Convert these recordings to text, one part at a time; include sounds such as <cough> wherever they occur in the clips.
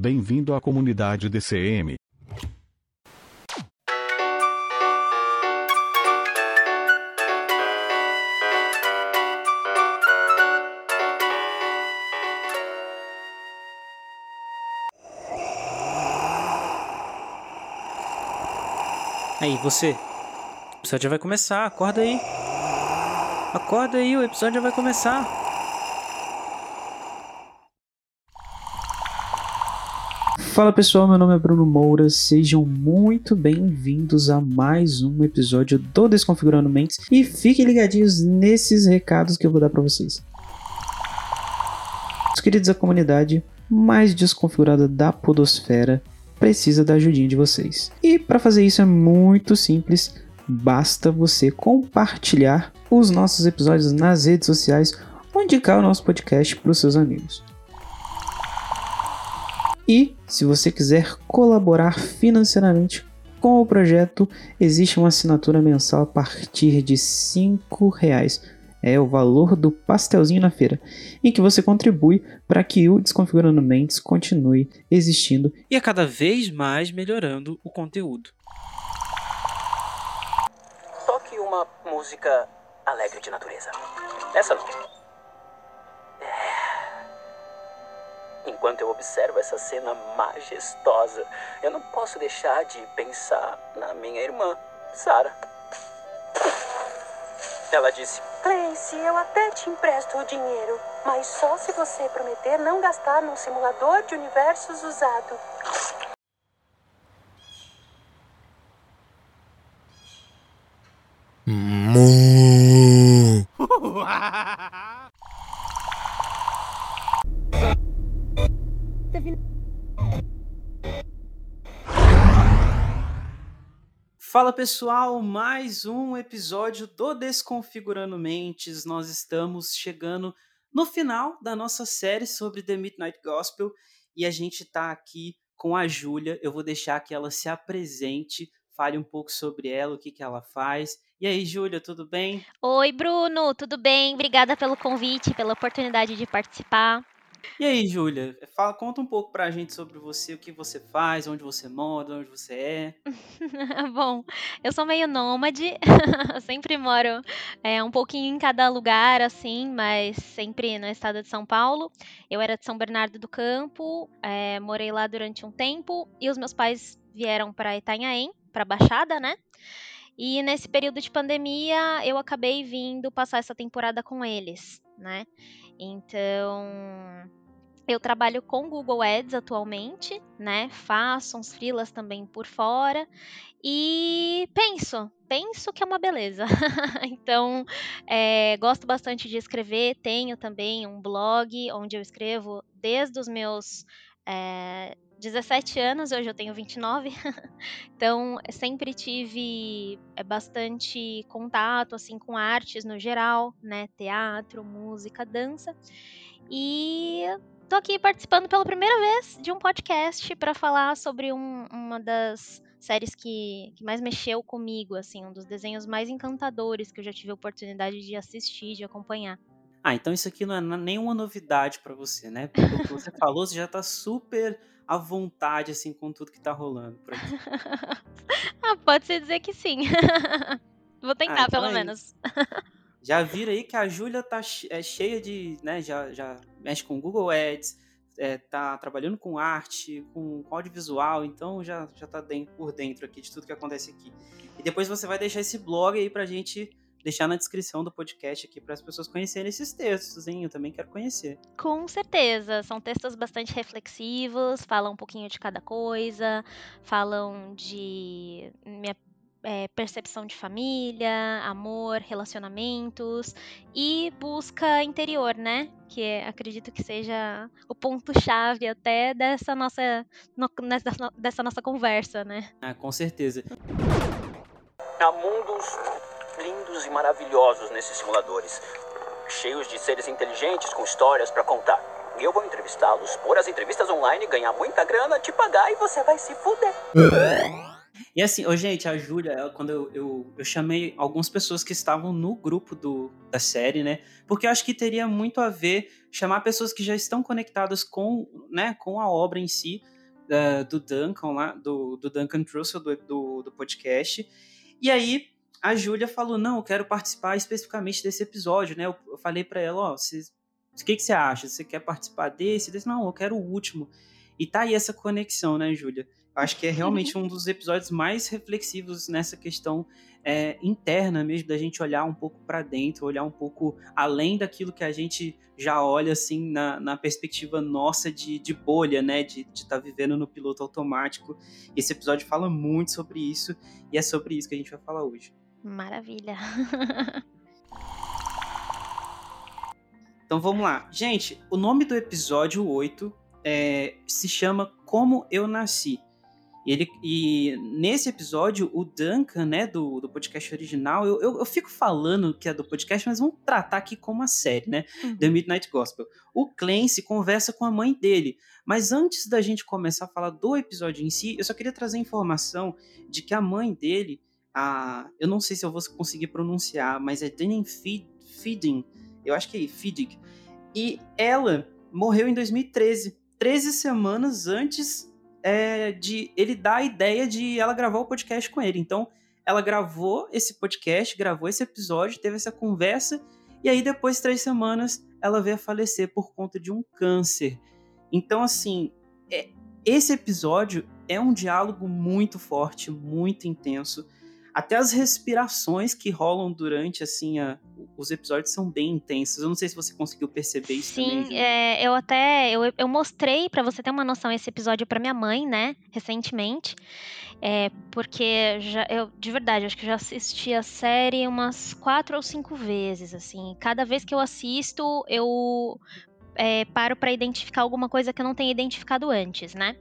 Bem-vindo à comunidade DCM. Aí, você. O episódio já vai começar, acorda aí. Acorda aí, o episódio já vai começar. Fala pessoal, meu nome é Bruno Moura, sejam muito bem-vindos a mais um episódio do Desconfigurando Mentes e fiquem ligadinhos nesses recados que eu vou dar para vocês. Os queridos da comunidade mais desconfigurada da podosfera precisa da ajudinha de vocês. E para fazer isso é muito simples, basta você compartilhar os nossos episódios nas redes sociais ou indicar o nosso podcast para os seus amigos. E se você quiser colaborar financeiramente com o projeto, existe uma assinatura mensal a partir de R$ reais. É o valor do pastelzinho na feira, em que você contribui para que o Desconfigurando Mentes continue existindo e a cada vez mais melhorando o conteúdo. Toque uma música alegre de natureza. Essa não. Enquanto eu observo essa cena majestosa, eu não posso deixar de pensar na minha irmã, Sarah. Ela disse: Clancy, eu até te empresto o dinheiro, mas só se você prometer não gastar num simulador de universos usado. <laughs> Fala pessoal, mais um episódio do Desconfigurando Mentes. Nós estamos chegando no final da nossa série sobre The Midnight Gospel e a gente está aqui com a Júlia. Eu vou deixar que ela se apresente, fale um pouco sobre ela, o que, que ela faz. E aí, Júlia, tudo bem? Oi, Bruno, tudo bem? Obrigada pelo convite, pela oportunidade de participar. E aí, Júlia, fala, conta um pouco pra gente sobre você, o que você faz, onde você mora, onde você é. <laughs> Bom, eu sou meio nômade, <laughs> sempre moro é, um pouquinho em cada lugar, assim, mas sempre no estado de São Paulo. Eu era de São Bernardo do Campo, é, morei lá durante um tempo e os meus pais vieram para Itanhaém, para Baixada, né? E nesse período de pandemia, eu acabei vindo passar essa temporada com eles, né? Então, eu trabalho com Google Ads atualmente, né? Faço uns freelas também por fora e penso, penso que é uma beleza. <laughs> então, é, gosto bastante de escrever. Tenho também um blog onde eu escrevo desde os meus é, 17 anos, hoje eu tenho 29. <laughs> então, sempre tive é, bastante contato assim com artes no geral, né? Teatro, música, dança. E tô aqui participando pela primeira vez de um podcast para falar sobre um, uma das séries que, que mais mexeu comigo, assim, um dos desenhos mais encantadores que eu já tive a oportunidade de assistir, de acompanhar. Ah, então isso aqui não é nenhuma novidade para você, né? Porque o que você falou, você já tá super à vontade, assim, com tudo que tá rolando por aqui. <laughs> ah, pode ser dizer que sim. <laughs> Vou tentar, Ah, então pelo é menos. Já viram aí que a Júlia tá é cheia de, né, já, já mexe com Google Ads, é, tá trabalhando com arte, com, audiovisual, então já, já tá den- por dentro aqui de tudo que acontece aqui. E depois você vai deixar esse blog aí pra gente deixar na descrição do podcast aqui para as pessoas conhecerem esses textos, hein? Eu também quero conhecer. Com certeza, são textos bastante reflexivos, falam um pouquinho de cada coisa, falam de minha é, percepção de família, amor, relacionamentos e busca interior, né? Que é, acredito que seja o ponto-chave até dessa nossa, no, nessa, dessa nossa conversa, né? Ah, com certeza. Há mundos lindos e maravilhosos nesses simuladores, cheios de seres inteligentes com histórias para contar. Eu vou entrevistá-los, pôr as entrevistas online, ganhar muita grana, te pagar e você vai se fuder. E assim, oh, gente, a Júlia, quando eu, eu, eu, chamei algumas pessoas que estavam no grupo do, da série, né? Porque eu acho que teria muito a ver chamar pessoas que já estão conectadas com, né, com a obra em si, uh, do Duncan lá, do, do Duncan Trussell, do, do, do podcast. E aí, a Júlia falou: Não, eu quero participar especificamente desse episódio, né? Eu, eu falei para ela: Ó, oh, o que, que você acha? Você quer participar desse? desse? Não, eu quero o último. E tá aí essa conexão, né, Júlia? Acho que é realmente um dos episódios mais reflexivos nessa questão é, interna mesmo, da gente olhar um pouco para dentro, olhar um pouco além daquilo que a gente já olha assim na, na perspectiva nossa de, de bolha, né? De estar tá vivendo no piloto automático. Esse episódio fala muito sobre isso e é sobre isso que a gente vai falar hoje. Maravilha. então vamos lá. Gente, o nome do episódio 8 é, se chama Como Eu Nasci. E, ele, e nesse episódio, o Duncan, né, do, do podcast original, eu, eu, eu, fico falando que é do podcast, mas vamos tratar aqui como a série, né? Uhum. The Midnight Gospel. O Clancy conversa com a mãe dele. Mas antes da gente começar a falar do episódio em si, eu só queria trazer a informação de que a mãe dele, a, eu não sei se eu vou conseguir pronunciar, mas é Danny Feeding, eu acho que é Feeding, e ela morreu em 2013, 13 semanas antes é, de ele dar a ideia de ela gravar o podcast com ele. Então, ela gravou esse podcast, gravou esse episódio, teve essa conversa, e aí depois, três semanas, ela veio a falecer por conta de um câncer. Então, assim, é, esse episódio é um diálogo muito forte, muito intenso. Até as respirações que rolam durante, assim, a, os episódios são bem intensos. Eu não sei se você conseguiu perceber isso Sim, também. é, eu até, eu, eu mostrei, para você ter uma noção, esse episódio para minha mãe, né, recentemente. É, porque já, eu, de verdade, acho que já assisti a série umas quatro ou cinco vezes, assim. Cada vez que eu assisto, eu é, paro para identificar alguma coisa que eu não tenha identificado antes, né?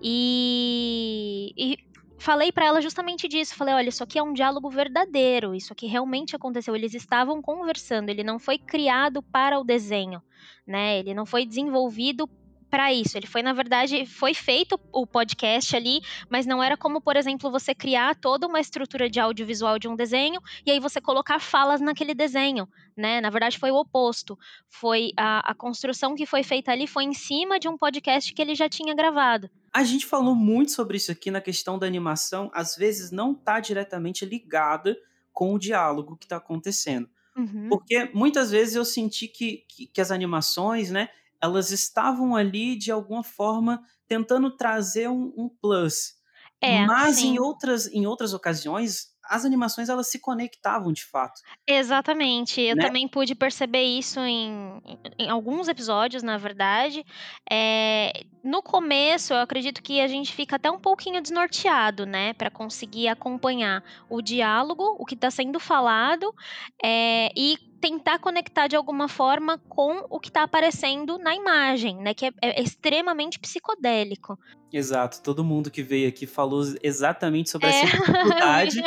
E, e falei para ela justamente disso. Falei, olha, isso aqui é um diálogo verdadeiro, isso aqui realmente aconteceu. Eles estavam conversando, ele não foi criado para o desenho, né? Ele não foi desenvolvido para isso. Ele foi, na verdade, foi feito o podcast ali, mas não era como, por exemplo, você criar toda uma estrutura de audiovisual de um desenho e aí você colocar falas naquele desenho, né? Na verdade, foi o oposto. Foi a, a construção que foi feita ali foi em cima de um podcast que ele já tinha gravado. A gente falou muito sobre isso aqui na questão da animação, às vezes não está diretamente ligada com o diálogo que está acontecendo. Uhum. Porque muitas vezes eu senti que, que, que, as animações, né, elas estavam ali de alguma forma tentando trazer um, um plus. É, Mas em outras, em outras ocasiões, as animações elas se conectavam de fato. Exatamente. Eu né? também pude perceber isso em, em alguns episódios, na verdade. É, no começo, eu acredito que a gente fica até um pouquinho desnorteado, né, para conseguir acompanhar o diálogo, o que está sendo falado, é, e tentar conectar de alguma forma com o que está aparecendo na imagem, né? Que é, é, extremamente psicodélico. Exato. Todo mundo que veio aqui falou exatamente sobre é. essa <laughs> dificuldade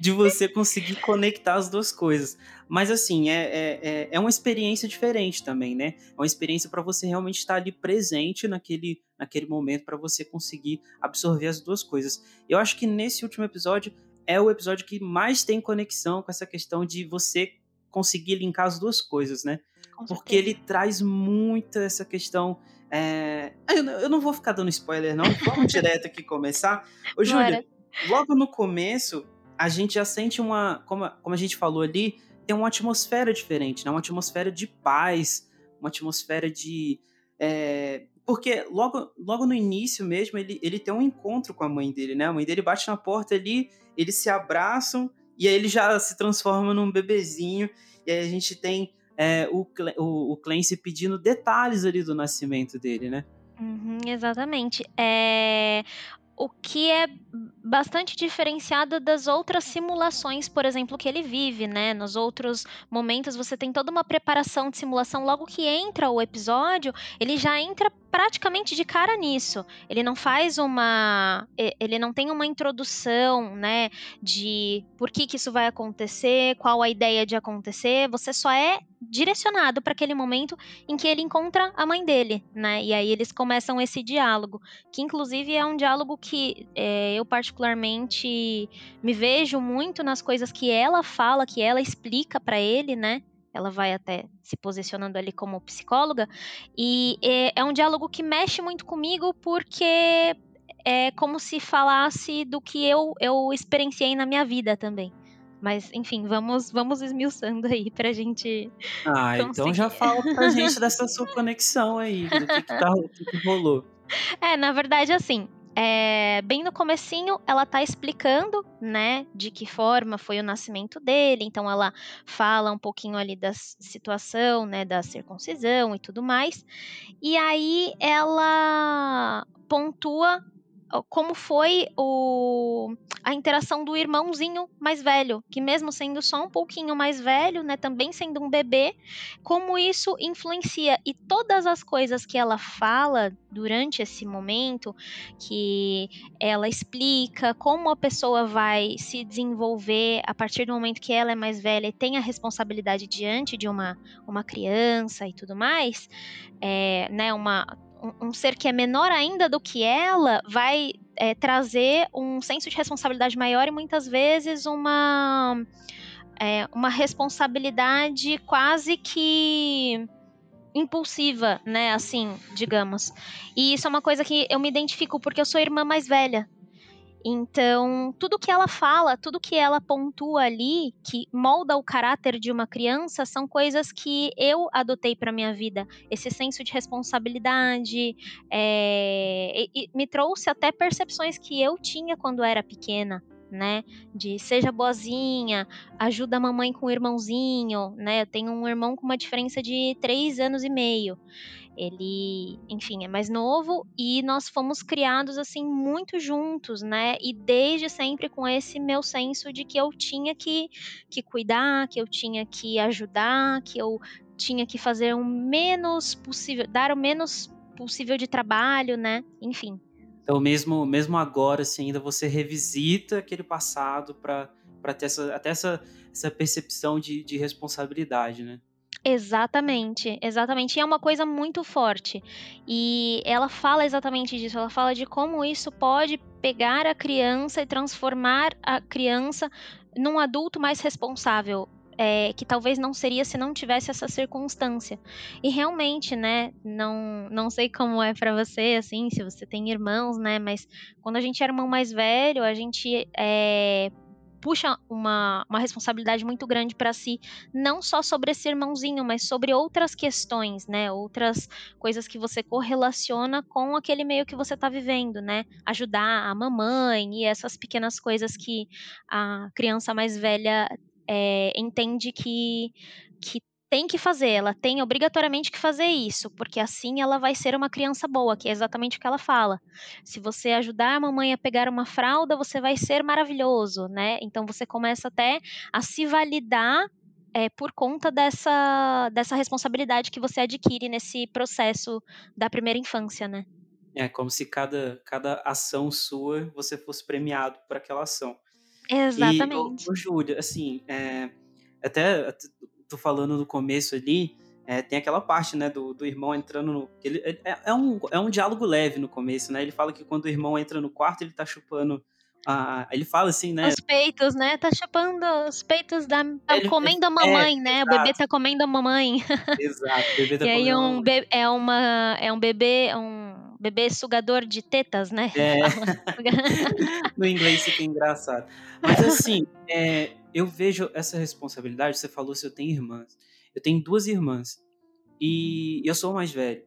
de você conseguir conectar as duas coisas. Mas assim, é, é, é, é uma experiência diferente também, né? É uma experiência para você realmente estar ali presente naquele, naquele momento, para você conseguir absorver as duas coisas. Eu acho que nesse último episódio é o episódio que mais tem conexão com essa questão de você conseguir linkar as duas coisas, né? Porque ele traz muito essa questão. É... Eu, eu, não vou ficar dando spoiler, não. Vamos <laughs> direto aqui começar. Ô, Júlia, logo no começo, a gente já sente uma. Como, como a gente falou ali, tem uma atmosfera diferente, né? Uma atmosfera de paz, uma atmosfera de. É, porque logo, logo no início mesmo, ele, ele tem um encontro com a mãe dele, né? A mãe dele bate na porta ali, eles se abraçam, e aí ele já se transforma num bebezinho, e aí a gente tem é, o, o, o Clancy pedindo detalhes ali do nascimento dele, né? Uhum, exatamente. É... o que é bastante diferenciado das outras simulações, por exemplo, que ele vive, né? Nos outros momentos você tem toda uma preparação de simulação, logo que entra o episódio, ele já entra praticamente de cara nisso. Ele não faz uma. Ele não tem uma introdução, né? De por que, que isso vai acontecer, qual a ideia de acontecer. Você só é direcionado para aquele momento em que ele encontra a mãe dele, né? E aí eles começam esse diálogo, que inclusive é um diálogo que é, eu particularmente me vejo muito nas coisas que ela fala, que ela explica para ele, né? Ela vai até se posicionando ali como psicóloga, e é, é um diálogo que mexe muito comigo porque é como se falasse do que eu, eu experienciei na minha vida também. Mas, enfim, vamos, vamos esmiuçando aí pra gente. Ah, conseguir. então já fala pra gente dessa <laughs> sua conexão aí, do que, que, tá, que, que rolou. É, na verdade, assim, é, bem no comecinho, ela tá explicando, né, de que forma foi o nascimento dele. Então, ela fala um pouquinho ali da situação, né, da circuncisão e tudo mais. E aí, ela pontua como foi o, a interação do irmãozinho mais velho, que mesmo sendo só um pouquinho mais velho, né, também sendo um bebê, como isso influencia. E todas as coisas que ela fala durante esse momento, que ela explica como a pessoa vai se desenvolver a partir do momento que ela é mais velha e tem a responsabilidade diante de uma, uma criança e tudo mais, é, né, uma um, um ser que é menor ainda do que ela vai é, trazer um senso de responsabilidade maior e muitas vezes uma, é, uma responsabilidade quase que impulsiva, né? Assim, digamos. E isso é uma coisa que eu me identifico porque eu sou irmã mais velha. Então, tudo que ela fala, tudo que ela pontua ali, que molda o caráter de uma criança, são coisas que eu adotei para minha vida. Esse senso de responsabilidade é, me trouxe até percepções que eu tinha quando era pequena. Né, de seja boazinha, ajuda a mamãe com o irmãozinho, né? Eu tenho um irmão com uma diferença de três anos e meio. Ele, enfim, é mais novo e nós fomos criados assim muito juntos, né? E desde sempre com esse meu senso de que eu tinha que, que cuidar, que eu tinha que ajudar, que eu tinha que fazer o menos possível, dar o menos possível de trabalho, né? Enfim. Então, mesmo, mesmo agora, assim, ainda você revisita aquele passado para ter essa, até essa, essa percepção de, de responsabilidade, né? Exatamente, exatamente. E é uma coisa muito forte. E ela fala exatamente disso. Ela fala de como isso pode pegar a criança e transformar a criança num adulto mais responsável. É, que talvez não seria se não tivesse essa circunstância. E realmente, né, não, não sei como é para você, assim, se você tem irmãos, né, mas quando a gente era irmão mais velho, a gente é, puxa uma, uma responsabilidade muito grande para si, não só sobre esse irmãozinho, mas sobre outras questões, né? Outras coisas que você correlaciona com aquele meio que você está vivendo, né? Ajudar a mamãe e essas pequenas coisas que a criança mais velha é, entende que, que tem que fazer, ela tem obrigatoriamente que fazer isso, porque assim ela vai ser uma criança boa, que é exatamente o que ela fala. Se você ajudar a mamãe a pegar uma fralda, você vai ser maravilhoso, né? Então você começa até a se validar é, por conta dessa, dessa responsabilidade que você adquire nesse processo da primeira infância, né? É como se cada, cada ação sua você fosse premiado por aquela ação. Exatamente. E, ô, ô Júlia, assim, é, até tô falando no começo ali, é, tem aquela parte, né, do, do irmão entrando no. Ele, é, é, um, é um diálogo leve no começo, né? Ele fala que quando o irmão entra no quarto, ele tá chupando. A, ele fala assim, né? Os peitos, né? Tá chupando os peitos da. Tá ele, comendo a é, mamãe, é, né? Exato. O bebê tá comendo a mamãe. <laughs> Exato, o bebê tá e comendo. E aí um be é, uma, é um bebê. Um bebê sugador de tetas, né? É. <laughs> <laughs> no inglês fica engraçado. Mas assim, é, eu vejo essa responsabilidade. Você falou se eu tenho irmãs. Eu tenho duas irmãs e eu sou o mais velho.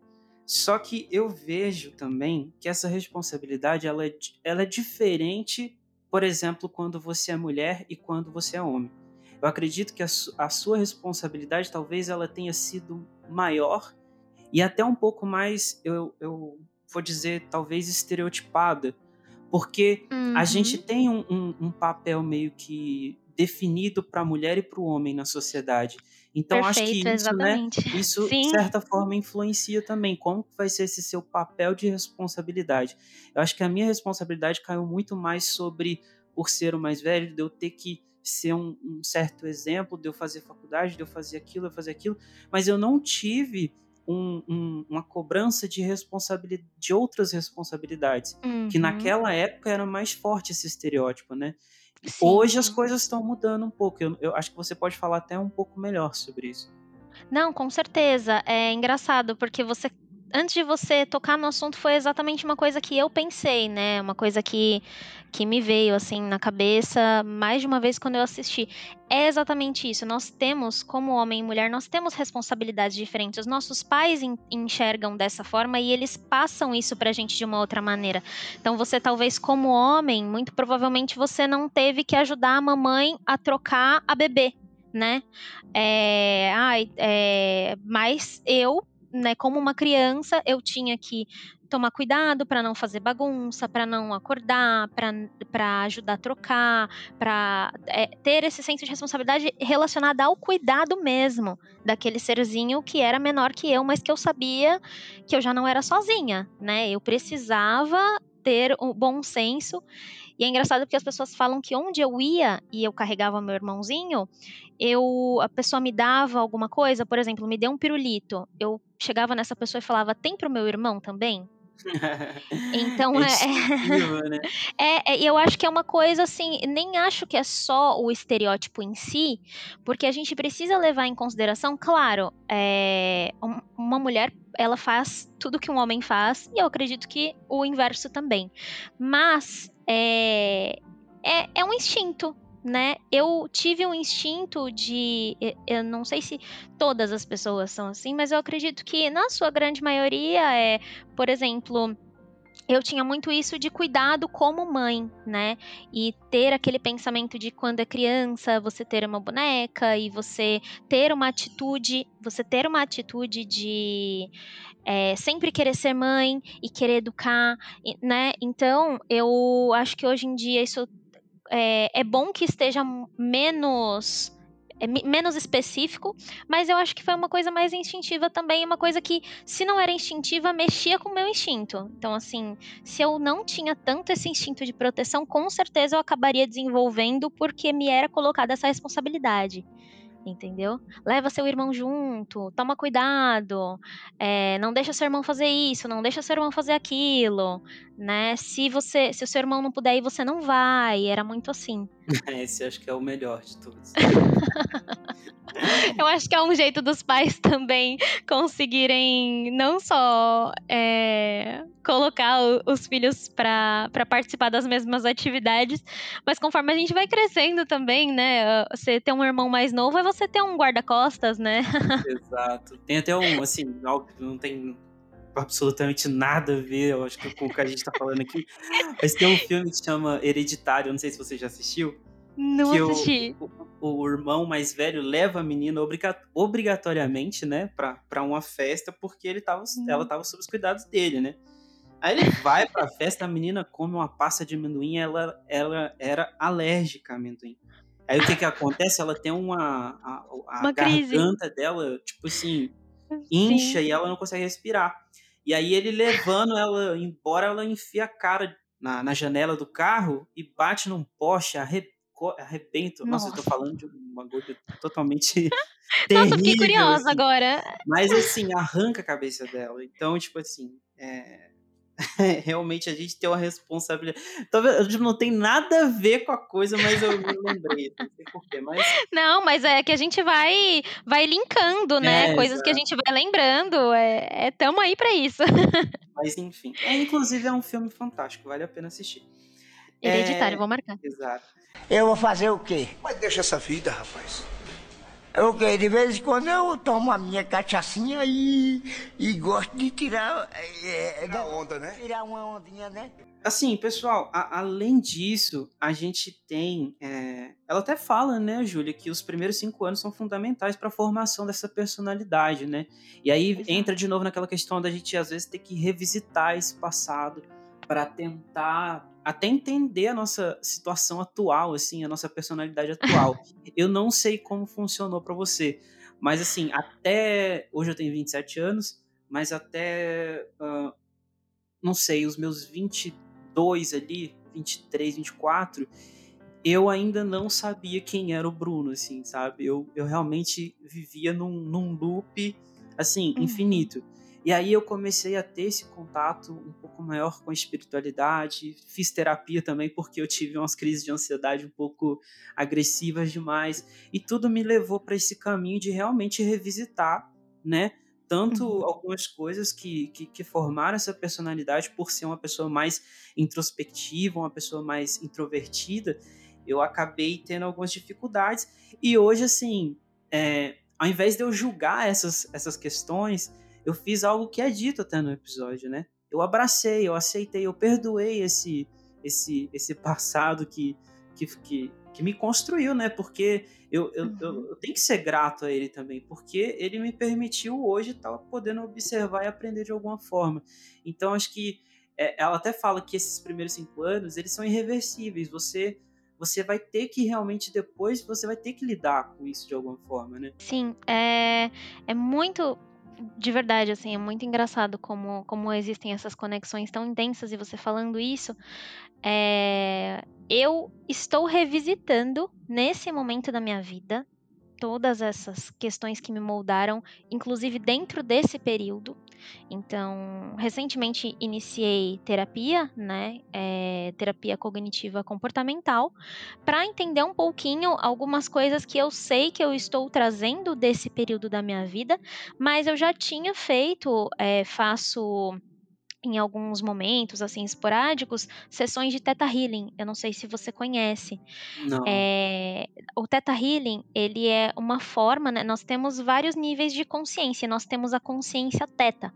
Só que eu vejo também que essa responsabilidade ela é, ela é diferente, por exemplo, quando você é mulher e quando você é homem. Eu acredito que a, a sua responsabilidade talvez ela tenha sido maior e até um pouco mais, eu, eu vou dizer, talvez estereotipada Porque Uhum. a gente tem um, um- um papel meio que definido para a mulher e para o homem na sociedade. Então acho que Perfeito, isso, né? <laughs> Isso, Sim. de certa forma, influencia também. Como que vai ser esse seu papel de responsabilidade? Eu acho que a minha responsabilidade caiu muito mais sobre, por ser o mais velho, de eu ter que ser um, um certo exemplo, de eu fazer faculdade, de eu fazer aquilo, eu fazer aquilo, mas eu não tive um- um- uma cobrança de responsabilidade, de outras responsabilidades. Que Uhum. naquela época era mais forte esse estereótipo, né? Sim. Hoje as coisas estão mudando um pouco. Eu, eu acho que você pode falar até um pouco melhor sobre isso. Não, com certeza. É engraçado, porque você. Antes de você tocar no assunto, foi exatamente uma coisa que eu pensei, né? Uma coisa que, que me veio, assim, na cabeça mais de uma vez quando eu assisti. É exatamente isso. Nós temos, como homem e mulher, nós temos responsabilidades diferentes. Os nossos pais en- enxergam dessa forma e eles passam isso pra gente de uma outra maneira. Então, você, talvez, como homem, muito provavelmente você não teve que ajudar a mamãe a trocar a bebê, né? É, ai, é, mas eu, né, como uma criança, eu tinha que tomar cuidado para não fazer bagunça, para não acordar, para ajudar a trocar, para ter esse senso de responsabilidade relacionada ao cuidado mesmo daquele serzinho que era menor que eu, mas que eu sabia que eu já não era sozinha, né? Eu precisava ter o bom senso. E é engraçado porque as pessoas falam que onde eu ia e eu carregava meu irmãozinho, eu a pessoa me dava alguma coisa, por exemplo, me deu um pirulito. Eu chegava nessa pessoa e falava: "Tem pro meu irmão também?" <laughs> Então é, instintivo, né? é, é, <laughs> eu acho que é uma coisa assim, nem acho que é só o estereótipo em si, porque a gente precisa levar em consideração, claro, é, um- uma mulher ela faz tudo que um homem faz e eu acredito que o inverso também, mas é, é, é um instinto. Né? Eu tive um instinto de. eu- Eu não sei se todas as pessoas são assim, mas eu acredito que na sua grande maioria é, por exemplo, eu tinha muito isso de cuidado como mãe, né? E ter aquele pensamento de quando é criança, você ter uma boneca e você ter uma atitude, você ter uma atitude de é, sempre querer ser mãe e querer educar, né? Então, eu acho que hoje em dia isso é, é bom que esteja menos é, me- menos específico, mas eu acho que foi uma coisa mais instintiva também, uma coisa que, se não era instintiva, mexia com o meu instinto. Então, assim, se eu não tinha tanto esse instinto de proteção, com certeza eu acabaria desenvolvendo porque me era colocada essa responsabilidade. Entendeu? Leva seu irmão junto, toma cuidado, é, não deixa seu irmão fazer isso, não deixa seu irmão fazer aquilo, né? Se você, se o seu irmão não puder ir, você não vai. Era muito assim. <laughs> Esse acho que é o melhor de todos. <laughs> Eu acho que é um jeito dos pais também conseguirem não só é, colocar os filhos para participar das mesmas atividades, mas conforme a gente vai crescendo também, né? Você ter um irmão mais novo é você ter um guarda-costas, né? <laughs> Exato. Tem até um, assim, não tem absolutamente nada a ver, eu acho que com o que a gente tá falando aqui. Mas tem um filme que chama Hereditário, não sei se você já assistiu. Não que o- assisti. O, o irmão mais velho leva a menina obriga- obrigatoriamente, né, pra, pra uma festa, porque ele tava, Hum. ela tava sob os cuidados dele, né? Aí ele vai pra festa, a menina come uma pasta de amendoim, ela, ela era alérgica a amendoim. Aí o que que acontece? Ela tem uma. A, a Uma crise. garganta dela, tipo assim, incha Sim. e ela não consegue respirar. E aí ele levando ela embora, ela enfia a cara na, na janela do carro e bate num poste, arre, co- arrebenta. Nossa, eu tô Nossa. falando de uma coisa totalmente <laughs> Nossa, fiquei terrível, curiosa assim. agora. Mas assim, arranca a cabeça dela. Então, tipo assim, é... <laughs> realmente a gente tem uma responsabilidade. Talvez não tem nada a ver com a coisa, mas eu me lembrei, não sei porquê. Mas Não, mas é que a gente vai vai linkando, né? É, Coisas que a gente vai lembrando. É, é tamo aí pra isso. <laughs> Mas enfim. É, inclusive é um filme fantástico, vale a pena assistir. Hereditário, É, vou marcar. Exato. Eu vou fazer o quê? Mas deixa essa vida, rapaz. O quê? De vez em quando eu tomo a minha cachaçinha e, e gosto de tirar. É, Tirar onda, né? Tirar uma ondinha, né? Assim, pessoal, a- além disso, a gente tem. é, Ela até fala, né, Júlia, que os primeiros cinco anos são fundamentais para a formação dessa personalidade, né? E aí Exato. entra de novo naquela questão da gente, às vezes, ter que revisitar esse passado para tentar até entender a nossa situação atual, assim, a nossa personalidade atual. <laughs> eu não sei como funcionou para você, mas assim, até hoje eu tenho 27 anos, mas até uh, não sei, os meus 22 ali, 23, 24, eu ainda não sabia quem era o Bruno, assim, sabe? Eu, eu realmente vivia num, num loop, assim, uhum. E aí eu comecei a ter esse contato um pouco maior com a espiritualidade, fiz terapia também porque eu tive umas crises de ansiedade um pouco agressivas demais, e tudo me levou para esse caminho de realmente revisitar, né? Tanto uhum. algumas coisas que, que, que, formaram essa personalidade por ser uma pessoa mais introspectiva, uma pessoa mais introvertida, eu acabei tendo algumas dificuldades. E hoje, assim, é, ao invés de eu julgar essas, essas questões, eu fiz algo que é dito até no episódio, né? Eu abracei, eu aceitei, eu perdoei esse esse esse passado que que, que, que me construiu, né? Porque eu, eu, uhum. eu, eu, tenho que ser grato a ele também, porque ele me permitiu hoje estar tá podendo observar e aprender de alguma forma. Então, acho que é, ela até fala que esses primeiros cinco anos, eles são irreversíveis. Você você vai ter que realmente depois, você vai ter que lidar com isso de alguma forma, né? Sim, é, é muito de verdade, assim, é muito engraçado como, como existem essas conexões tão intensas e você falando isso. É, eu estou revisitando nesse momento da minha vida todas essas questões que me moldaram, inclusive dentro desse período. Então, recentemente iniciei terapia, né? É, terapia cognitiva comportamental, para entender um pouquinho algumas coisas que eu sei que eu estou trazendo desse período da minha vida, mas eu já tinha feito, é, faço em alguns momentos, assim, esporádicos, sessões de Theta Healing. Eu não sei se você conhece. É, o Theta Healing, ele é uma forma, né? Nós temos vários níveis de consciência. Nós temos a consciência Theta.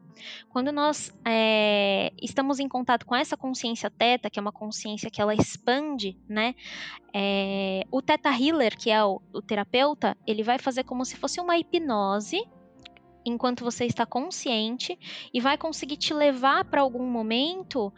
Quando nós é, estamos em contato com essa consciência Theta, que é uma consciência que ela expande, né? É, o Theta Healer, que é o, o terapeuta, ele vai fazer como se fosse uma hipnose enquanto você está consciente e vai conseguir te levar para algum momento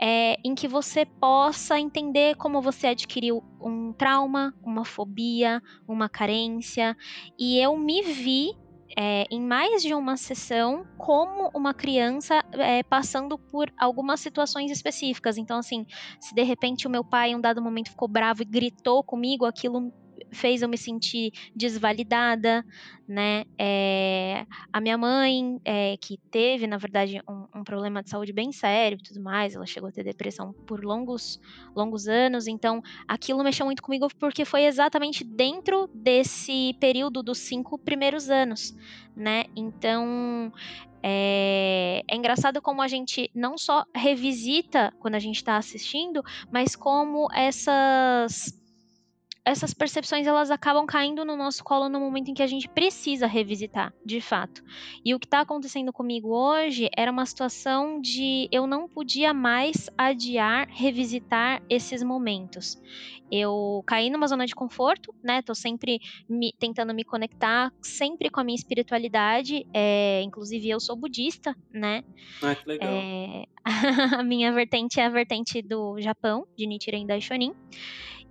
é, em que você possa entender como você adquiriu um trauma, uma fobia, uma carência. E eu me vi é, em mais de uma sessão como uma criança é, passando por algumas situações específicas. Então, assim, se de repente o meu pai em um dado momento ficou bravo e gritou comigo, aquilo fez eu me sentir desvalidada, né? É, a minha mãe, é, que teve, na verdade, um, um, problema de saúde bem sério e tudo mais, ela chegou a ter depressão por longos, longos anos, então aquilo mexeu muito comigo porque foi exatamente dentro desse período dos cinco primeiros anos, né? Então, é, é, engraçado como a gente não só revisita quando a gente está assistindo, mas como essas essas percepções elas acabam caindo no nosso colo no momento em que a gente precisa revisitar, de fato. E o que está acontecendo comigo hoje era uma situação de eu não podia mais adiar revisitar esses momentos. Eu caí numa zona de conforto, né? Tô sempre me, tentando me conectar, sempre com a minha espiritualidade. É, inclusive eu sou budista, né? Ah, que legal. É, <laughs> a minha vertente é a vertente do Japão, de Nichiren Daishonin.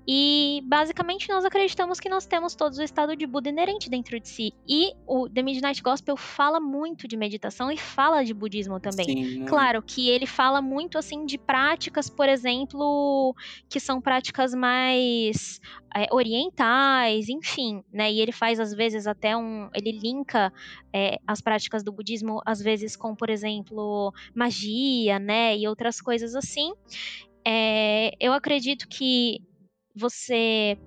E basicamente nós acreditamos que nós temos todos o estado de Buda inerente dentro de si. E o The Midnight Gospel fala muito de meditação e fala de budismo também. Sim, né? Claro que ele fala muito assim de práticas, por exemplo, que são práticas mais é, orientais, enfim, né? E ele faz às vezes até um, ele linka é, as práticas do budismo às vezes com, por exemplo, magia, né? E outras coisas assim. É, eu acredito que você,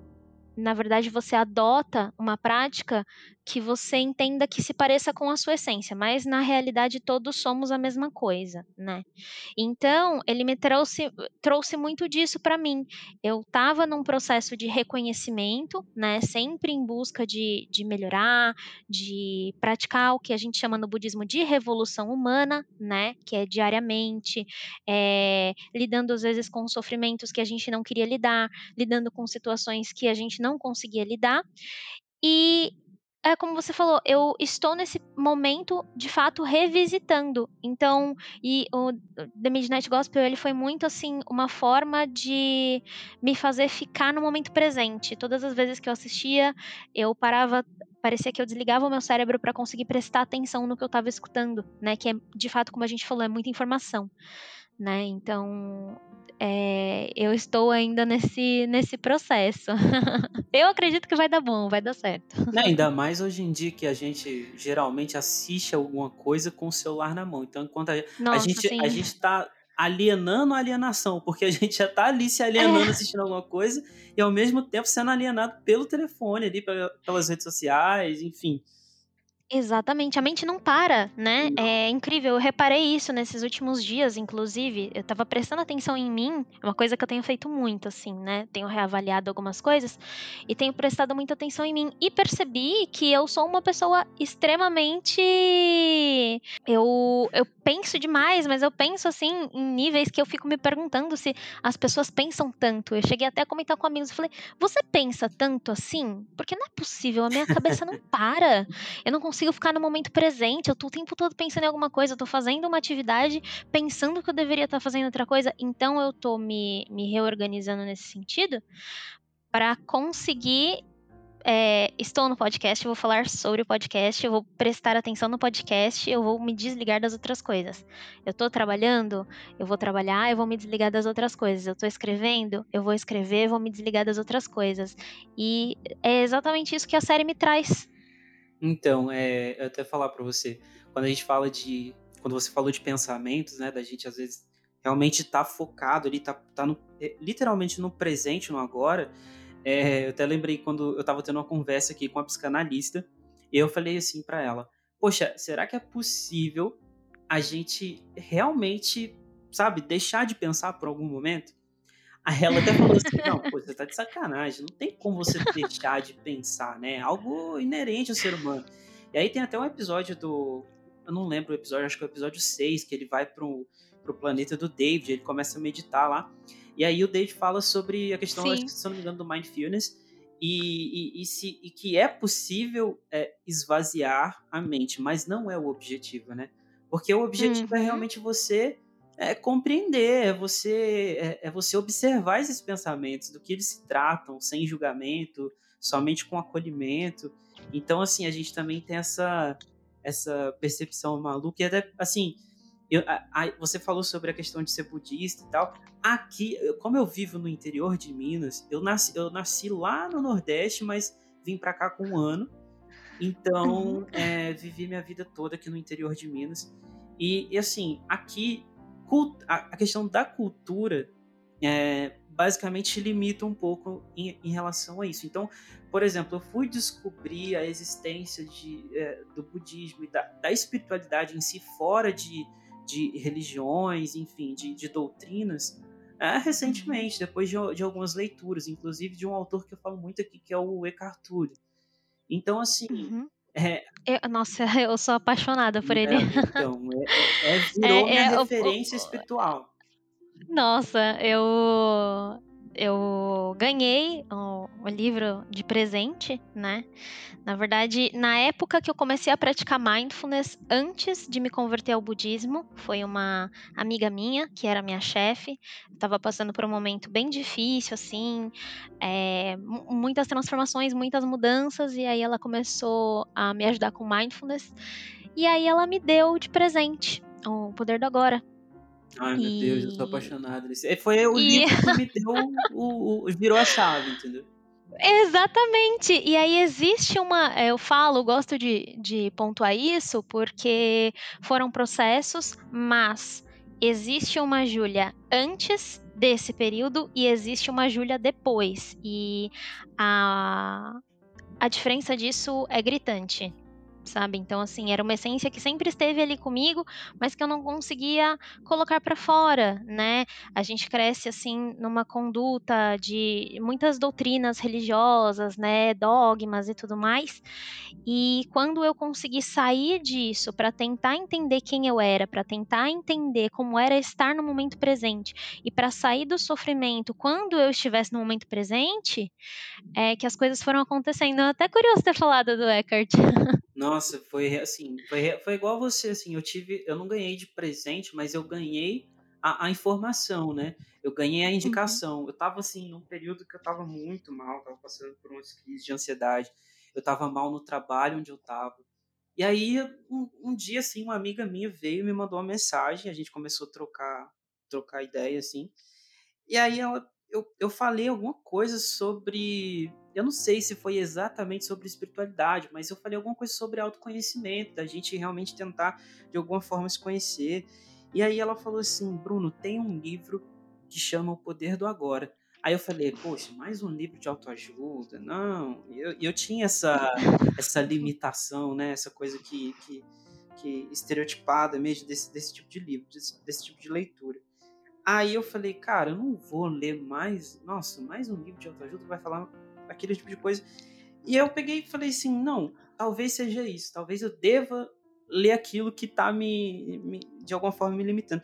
na verdade, você adota uma prática que você entenda que se pareça com a sua essência, mas na realidade todos somos a mesma coisa, né? Então, ele me trouxe, trouxe muito disso para mim. Eu estava num processo de reconhecimento, né? Sempre em busca de, de melhorar, de praticar o que a gente chama no budismo de revolução humana, né? Que é diariamente, é, lidando às vezes com sofrimentos que a gente não queria lidar, lidando com situações que a gente não conseguia lidar. E é como você falou, eu estou nesse momento de fato revisitando. Então, e o The Midnight Gospel ele foi muito assim uma forma de me fazer ficar no momento presente. Todas as vezes que eu assistia, eu parava parecia que eu desligava o meu cérebro para conseguir prestar atenção no que eu estava escutando, né? Que é de fato, como a gente falou, é muita informação, né? Então, é, eu estou ainda nesse, nesse processo. <laughs> eu acredito que vai dar bom, vai dar certo. Ainda mais hoje em dia que a gente geralmente assiste alguma coisa com o celular na mão. Então, enquanto a, Nossa, a gente sim. a gente está alienando a alienação, porque a gente já está ali se alienando, é. assistindo alguma coisa, e ao mesmo tempo sendo alienado pelo telefone ali, pelas redes sociais, enfim. Exatamente, a mente não para, né? Não. É incrível, eu reparei isso nesses últimos dias, inclusive. Eu tava prestando atenção em mim, é uma coisa que eu tenho feito muito, assim, né? Tenho reavaliado algumas coisas e tenho prestado muita atenção em mim. E percebi que eu sou uma pessoa extremamente. Eu, eu penso demais, mas eu penso, assim, em níveis que eu fico me perguntando se as pessoas pensam tanto. Eu cheguei até a comentar com amigos e falei: Você pensa tanto assim? Porque não é possível, a minha cabeça não para. Eu não consigo consigo ficar no momento presente. Eu tô o tempo todo pensando em alguma coisa, eu tô fazendo uma atividade pensando que eu deveria estar fazendo outra coisa. Então eu tô me, me reorganizando nesse sentido para conseguir. É, estou no podcast, vou falar sobre o podcast, eu vou prestar atenção no podcast, eu vou me desligar das outras coisas. Eu estou trabalhando, eu vou trabalhar, eu vou me desligar das outras coisas. Eu estou escrevendo, eu vou escrever, vou me desligar das outras coisas. E é exatamente isso que a série me traz então, é, eu até falar para você, quando a gente fala de, quando você falou de pensamentos, né, da gente às vezes realmente tá focado ali, tá, tá no, é, literalmente no presente, no agora. É, eu até lembrei quando eu tava tendo uma conversa aqui com a psicanalista, e eu falei assim para ela: Poxa, será que é possível a gente realmente, sabe, deixar de pensar por algum momento? Aí ela até falou assim: não, pô, você tá de sacanagem, não tem como você deixar de pensar, né? Algo inerente ao ser humano. E aí tem até um episódio do. Eu não lembro o episódio, acho que é o episódio 6, que ele vai pro, pro planeta do David, ele começa a meditar lá. E aí o David fala sobre a questão, acho que, se não me engano, do mindfulness. E, e, e, se, e que é possível é, esvaziar a mente, mas não é o objetivo, né? Porque o objetivo é uhum. é realmente você é compreender, é você, é, é, você observar esses pensamentos, do que eles se tratam, sem julgamento, somente com acolhimento. Então, assim, a gente também tem essa, essa percepção maluca. E até, assim, eu, a, a, você falou sobre a questão de ser budista e tal. Aqui, como eu vivo no interior de Minas, eu nasci, eu nasci lá no Nordeste, mas vim para cá com um ano. Então, uhum. é, vivi minha vida toda aqui no interior de Minas. E, e assim, aqui a questão da cultura é, basicamente limita um pouco em, em, relação a isso. Então, por exemplo, eu fui descobrir a existência de, é, do budismo e da, da, espiritualidade em si fora de, de religiões, enfim, de, de doutrinas, é, recentemente, depois de, de, algumas leituras, inclusive de um autor que eu falo muito aqui, que é o Eckhart Tolle. Então, assim, uhum. É, eu, nossa, <laughs> eu sou apaixonada por ele. então, é, é, é <laughs> virou minha referência espiritual. Nossa, eu eu ganhei o, o, livro de presente, né? Na verdade, na época que eu comecei a praticar mindfulness, antes de me converter ao budismo, foi uma amiga minha, que era minha chefe, estava passando por um momento bem difícil, assim, é, muitas transformações, muitas mudanças, e aí ela começou a me ajudar com mindfulness, e aí ela me deu de presente o Poder do Agora, Ai, meu e... Deus, eu sou apaixonado nesse. É, foi o e... livro que <laughs> me deu o, o, virou a chave, entendeu? Exatamente. E aí existe uma. É, eu falo, gosto de, de pontuar isso, porque foram processos, mas existe uma Júlia antes desse período e existe uma Júlia depois. E a, a diferença disso é gritante. Sabe? Então, assim, era uma essência que sempre esteve ali comigo, mas que eu não conseguia colocar para fora, né? A gente cresce, assim, numa conduta de muitas doutrinas religiosas, né? Dogmas e tudo mais. E quando eu consegui sair disso para tentar entender quem eu era, para tentar entender como era estar no momento presente e para sair do sofrimento quando eu estivesse no momento presente, é que as coisas foram acontecendo. Até curioso ter falado do Eckhart. <laughs> Nossa, foi assim, foi, foi igual você, assim, eu tive, eu não ganhei de presente, mas eu ganhei a, a informação, né? Eu ganhei a uhum. indicação. Uhum. Eu tava, assim, num período que eu tava muito mal, tava passando por umas crises de ansiedade, eu tava mal no trabalho onde eu tava. E aí, um, um dia, assim, uma amiga minha veio e me mandou uma mensagem, a gente começou a trocar, trocar ideia, assim, e aí ela, eu, eu falei alguma coisa sobre eu não sei se foi exatamente sobre espiritualidade, mas eu falei alguma coisa sobre autoconhecimento, da gente realmente tentar de alguma forma se conhecer. E aí ela falou assim: Bruno, tem um livro que chama O Poder do Agora. Aí eu falei, poxa, mais um livro de autoajuda? Não, eu, eu tinha essa, essa limitação, né? Essa coisa que, que, que estereotipada mesmo desse, desse tipo de livro, desse, desse tipo de leitura. Aí eu falei, cara, eu não vou ler mais, nossa, mais um livro de autoajuda vai falar aquele tipo de coisa. E eu peguei e falei assim, não, talvez seja isso, talvez eu deva ler aquilo que está me, me, de alguma forma me limitando.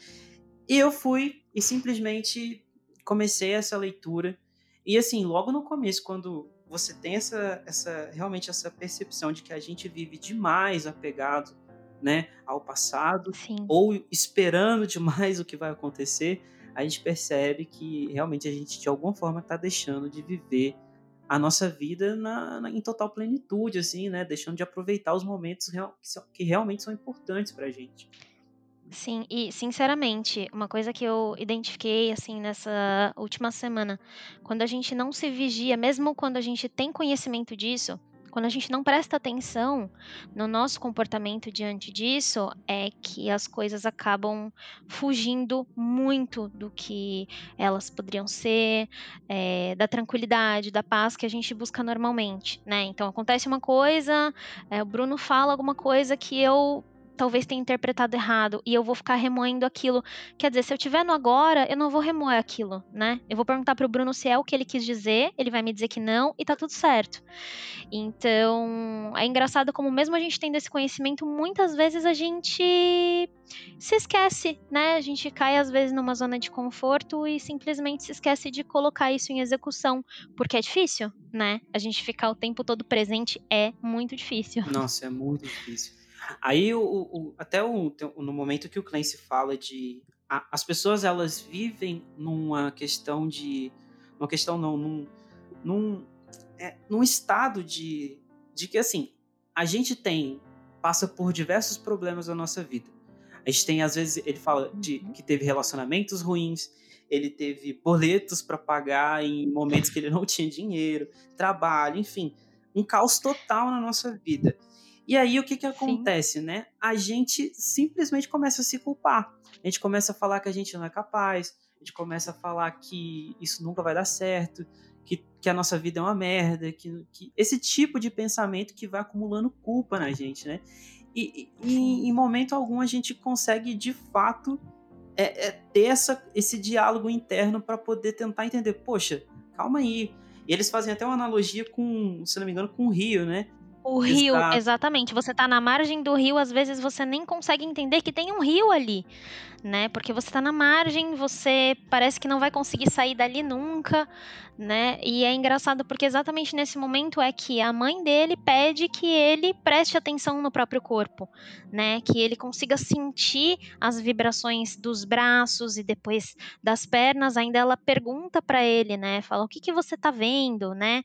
E eu fui e simplesmente comecei essa leitura. E assim, logo no começo, quando você tem essa, essa realmente essa percepção de que a gente vive demais apegado, né, ao passado Sim. ou esperando demais o que vai acontecer, a gente percebe que realmente a gente de alguma forma está deixando de viver a nossa vida na, na, em total plenitude, assim, né? Deixando de aproveitar os momentos real, que, são, que realmente são importantes pra gente. Sim, e sinceramente, uma coisa que eu identifiquei assim nessa última semana, quando a gente não se vigia, mesmo quando a gente tem conhecimento disso, quando a gente não presta atenção no nosso comportamento diante disso, é que as coisas acabam fugindo muito do que elas poderiam ser, é, da tranquilidade, da paz que a gente busca normalmente, né? Então acontece uma coisa, é, o Bruno fala alguma coisa que eu talvez tenha interpretado errado e eu vou ficar remoendo aquilo. Quer dizer, se eu tiver no agora, eu não vou remoer aquilo, né? Eu vou perguntar pro Bruno se é o que ele quis dizer, ele vai me dizer que não e tá tudo certo. Então, é engraçado como mesmo a gente tendo esse conhecimento, muitas vezes a gente se esquece, né? A gente cai às vezes numa zona de conforto e simplesmente se esquece de colocar isso em execução, porque é difícil, né? A gente ficar o tempo todo presente é muito difícil. Nossa, é muito difícil. Aí, o, o até o, no momento que o Clancy fala de. A, as pessoas elas vivem numa questão de. Uma questão não, num, num, é, num estado de, de que assim, a gente tem. passa por diversos problemas na nossa vida. A gente tem, às vezes, ele fala de uhum. que teve relacionamentos ruins, ele teve boletos para pagar em momentos que ele não <laughs> tinha dinheiro, trabalho, enfim, um caos total na nossa vida. E aí o que que acontece, Sim. né? A gente simplesmente começa a se culpar. A gente começa a falar que a gente não é capaz, a gente começa a falar que isso nunca vai dar certo, que, que a nossa vida é uma merda, que, que esse tipo de pensamento que vai acumulando culpa na gente, né? E, e em momento algum a gente consegue de fato é, é ter essa, esse diálogo interno para poder tentar entender, poxa, calma aí. E eles fazem até uma analogia com, se não me engano, com o Rio, né? O rio, exatamente. Você tá na margem do rio, às vezes você nem consegue entender que tem um rio ali né? Porque você está na margem, você parece que não vai conseguir sair dali nunca, né? E é engraçado porque exatamente nesse momento é que a mãe dele pede que ele preste atenção no próprio corpo, né? Que ele consiga sentir as vibrações dos braços e depois das pernas. Ainda ela pergunta para ele, né? Fala o que que você tá vendo, né?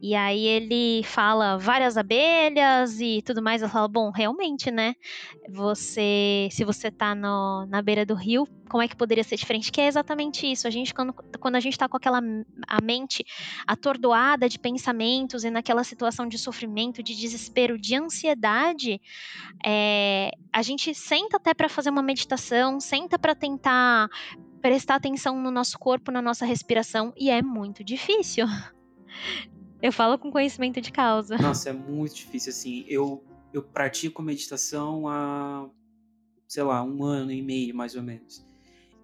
E aí ele fala várias abelhas e tudo mais. Ela fala, bom, realmente, né? Você, se você tá no, na beira do rio, como é que poderia ser diferente? Que é exatamente isso. A gente, quando, quando a gente está com aquela a mente atordoada de pensamentos e naquela situação de sofrimento, de desespero, de ansiedade, é, a gente senta até para fazer uma meditação, senta para tentar prestar atenção no nosso corpo, na nossa respiração, e é muito difícil. <laughs> Eu falo com conhecimento de causa. Nossa, é muito difícil, assim. Eu eu pratico meditação há, sei lá, um ano e meio, mais ou menos.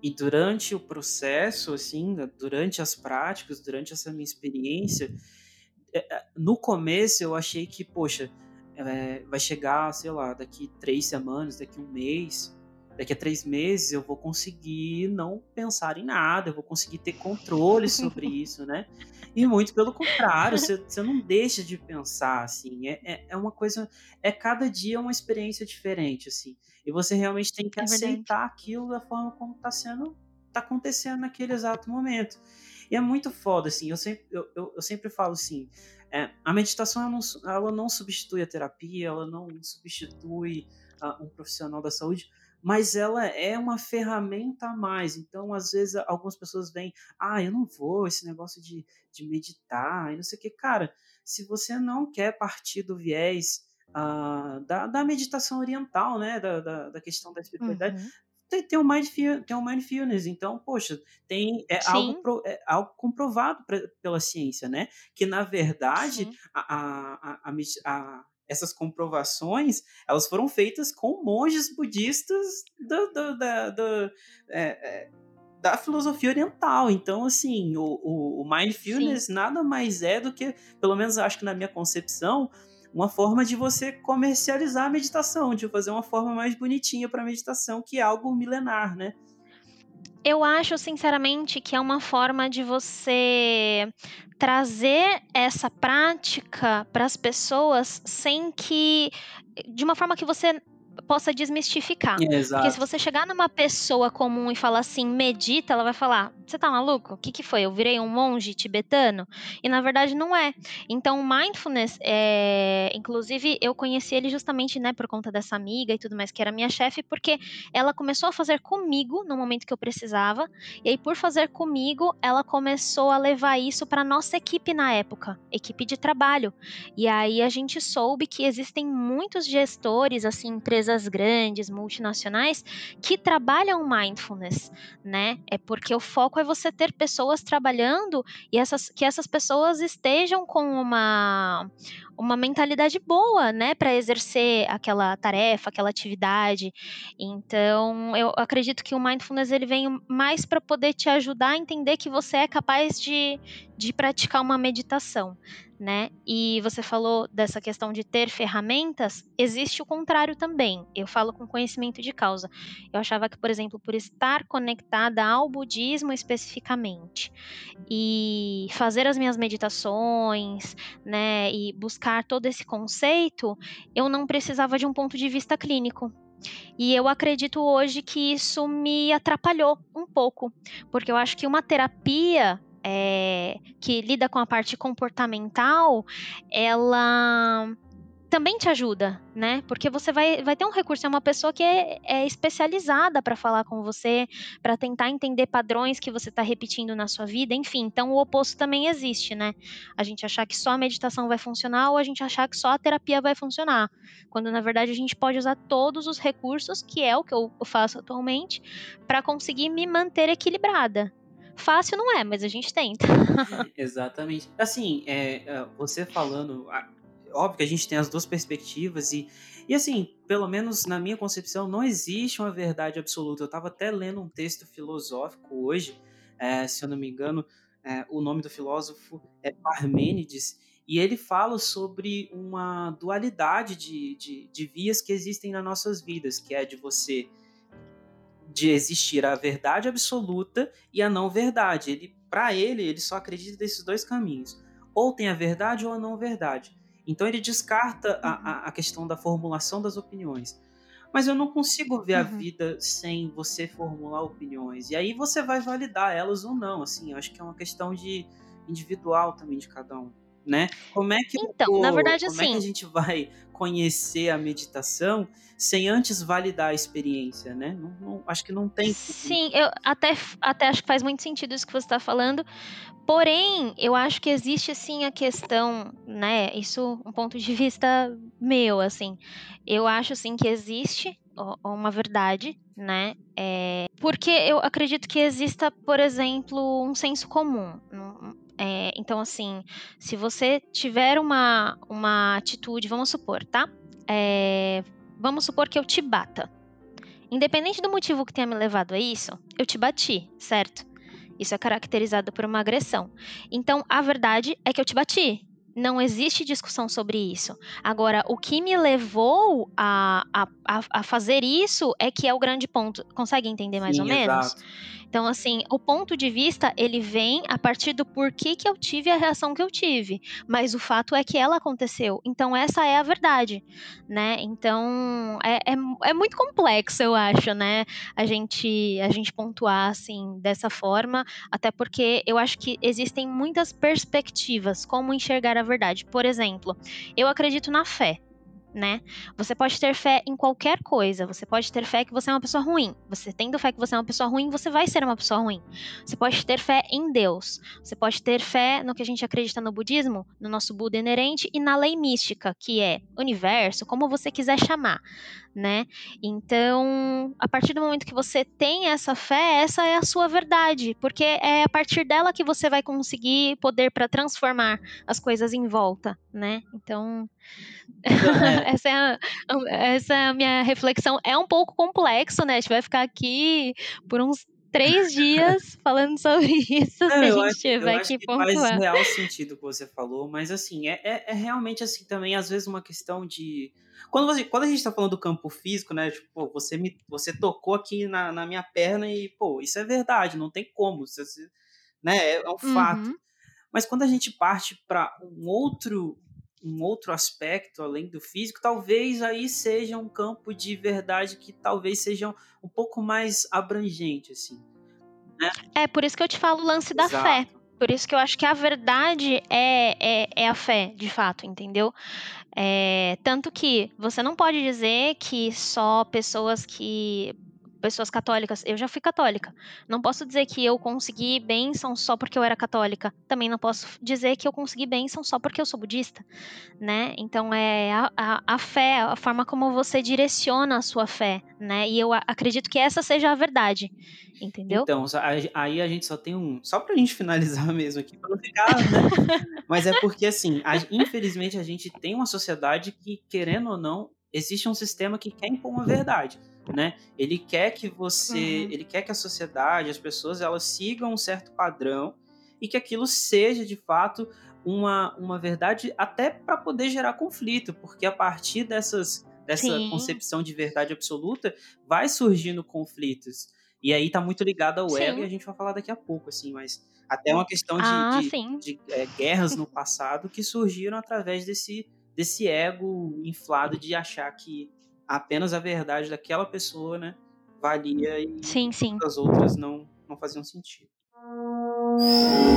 E durante o processo, assim, durante as práticas, durante essa minha experiência, é, é, no começo eu achei que, poxa, é, vai chegar, sei lá, daqui três semanas, daqui um mês, daqui a três meses eu vou conseguir não pensar em nada, eu vou conseguir ter controle sobre <laughs> isso, né? E muito pelo contrário, você, você não deixa de pensar, assim, é, é, é, uma coisa, é cada dia uma experiência diferente, assim, e você realmente tem que é aceitar aquilo da forma como está sendo, tá acontecendo naquele exato momento. E é muito foda, assim, eu sempre, eu, eu, eu sempre falo assim, é, a meditação ela não, ela não, substitui a terapia, ela não substitui uh, um profissional da saúde, mas ela é uma ferramenta a mais. Então, às vezes, algumas pessoas vêm, ah, eu não vou, esse negócio de, de meditar, e não sei o que. Cara, se você não quer partir do viés uh, da, da meditação oriental, né, da, da, da questão da espiritualidade, uhum. tem, tem, o mind, tem o mindfulness. Então, poxa, tem, é, algo, pro, é algo comprovado pra, pela ciência, né? Que, na verdade, a, a, a, a essas comprovações elas foram feitas com monges budistas do, do, da, do, é, é, da filosofia oriental. Então, assim, o, o, mindfulness Sim. nada mais é do que, pelo menos acho que na minha concepção, uma forma de você comercializar a meditação, de fazer uma forma mais bonitinha para a meditação, que é algo milenar, né? Eu acho, sinceramente, que é uma forma de você trazer essa prática para as pessoas sem que. de uma forma que você possa desmistificar. Exato. Porque se você chegar numa pessoa comum e falar assim, medita, ela vai falar: você tá maluco? O que, que foi? Eu virei um monge tibetano? E na verdade não é. Então, mindfulness, é... inclusive, eu conheci ele justamente, né, por conta dessa amiga e tudo mais, que era minha chefe, porque ela começou a fazer comigo no momento que eu precisava. E aí, por fazer comigo, ela começou a levar isso para nossa equipe na época, equipe de trabalho. E aí a gente soube que existem muitos gestores, assim, empresas empresas grandes, multinacionais, que trabalham mindfulness, né? É porque o foco é você ter pessoas trabalhando e essas, que essas pessoas estejam com uma, uma mentalidade boa, né, para exercer aquela tarefa, aquela atividade. Então, eu acredito que o mindfulness ele vem mais para poder te ajudar a entender que você é capaz de, de praticar uma meditação, né? E você falou dessa questão de ter ferramentas, existe o contrário também. Eu falo com conhecimento de causa. Eu achava que, por exemplo, por estar conectada ao budismo especificamente e fazer as minhas meditações, né, e buscar todo esse conceito, eu não precisava de um ponto de vista clínico. E eu acredito hoje que isso me atrapalhou um pouco, porque eu acho que uma terapia é, que lida com a parte comportamental, ela também te ajuda, né? Porque você vai, vai ter um recurso, é uma pessoa que é, é especializada para falar com você, para tentar entender padrões que você está repetindo na sua vida, enfim. Então, o oposto também existe, né? A gente achar que só a meditação vai funcionar ou a gente achar que só a terapia vai funcionar. Quando, na verdade, a gente pode usar todos os recursos, que é o que eu faço atualmente, para conseguir me manter equilibrada, Fácil não é, mas a gente tenta. Exatamente. Assim, é, é você falando, óbvio que a gente tem as duas perspectivas e, e assim, pelo menos na minha concepção, não existe uma verdade absoluta. Eu estava até lendo um texto filosófico hoje, é, se eu não me engano, é, o nome do filósofo é Parmênides, e ele fala sobre uma dualidade de, de, de vias que existem nas nossas vidas, que é de você de existir a verdade absoluta e a não verdade. Ele, para ele, ele só acredita nesses dois caminhos. Ou tem a verdade ou a não verdade. Então ele descarta a, a questão da formulação das opiniões. Mas eu não consigo ver uhum. a vida sem você formular opiniões. E aí você vai validar elas ou não. Assim, eu acho que é uma questão de individual também de cada um né? Como é que então, na verdade, como assim, é que a assim gente vai conhecer a meditação sem antes validar a experiência, né? Não, não, acho que não tem. Sim, eu até, até acho que faz muito sentido isso que você está falando. Porém, eu acho que existe assim a questão, né? Isso um ponto de vista meu, assim. Eu acho assim que existe uma verdade, né? É, porque eu acredito que exista, por exemplo, um senso comum. É, então, assim, se você tiver uma, uma atitude, vamos supor, tá? é, vamos supor que eu te bata. Independente do motivo que tenha me levado a isso, eu te bati, certo? Isso é caracterizado por uma agressão. Então, a verdade é que eu te bati. Não existe discussão sobre isso. Agora, o que me levou a, a, a, fazer isso é que é o grande ponto. Consegue entender mais Sim, ou menos? exato. Então, assim, o ponto de vista, ele vem a partir do porquê que eu tive a reação que eu tive. Mas o fato é que ela aconteceu. Então, essa é a verdade, né? Então, é, é, é muito complexo, eu acho, né? A gente, a gente pontuar, assim, dessa forma. Até porque eu acho que existem muitas perspectivas como enxergar a verdade. Por exemplo, eu acredito na fé né? Você pode ter fé em qualquer coisa. Você pode ter fé que você é uma pessoa ruim. Você tendo fé que você é uma pessoa ruim, você vai ser uma pessoa ruim. Você pode ter fé em Deus. Você pode ter fé no que a gente acredita no budismo, no nosso Buda inerente e na lei mística, que é universo, como você quiser chamar, né? Então, a partir do momento que você tem essa fé, essa é a sua verdade, porque é a partir dela que você vai conseguir poder para transformar as coisas em volta, né? Então, <laughs> essa, é a, essa é a minha reflexão. É um pouco complexo, né? A gente vai ficar aqui por uns três dias <laughs> falando sobre isso, Não, se a gente tiver que que faz pontuar. real sentido o que você falou, mas assim, é, é, é realmente assim também, às vezes, uma questão de. Quando, você, quando a gente tá falando do campo físico, né? Tipo, pô, você, me, você tocou aqui na, na minha perna e, pô, isso é verdade, não tem como. Você, né, é, é um fato. Uhum. Mas quando a gente parte para um outro um outro aspecto além do físico, talvez aí seja um campo de verdade que talvez seja um pouco mais abrangente, assim. Né? É, por isso que eu te falo o lance da fé. Por isso que eu acho que a verdade é, é, é a fé, de fato, entendeu? É, tanto que você não pode dizer que só pessoas que. Pessoas católicas, eu já fui católica. Não posso dizer que eu consegui bênção só porque eu era católica. Também não posso dizer que eu consegui bênção só porque eu sou budista, né? Então é a, a, a fé, a forma como você direciona a sua fé, né? E eu acredito que essa seja a verdade, entendeu? Então, aí a gente só tem um. Só pra gente <laughs> finalizar mesmo aqui, pra não ficar. Né? <laughs> Mas é porque, assim, a- infelizmente a gente tem uma sociedade que, querendo ou não, existe um sistema que quer impor uma verdade. Né? Ele quer que você. Uhum. Ele quer que a sociedade, as pessoas, elas sigam um certo padrão e que aquilo seja, de fato, uma, uma verdade até para poder gerar conflito, porque a partir dessas. Dessa Sim. concepção de verdade absoluta, vai surgindo conflitos. E aí tá muito ligado ao ego e a gente vai falar daqui a pouco, assim, mas até uma questão de, Ah, de- de, é, guerras no passado que surgiram através desse, desse ego inflado de achar que apenas a verdade daquela pessoa, né, valia e Sim, sim. as outras não, não faziam sentido. <laughs>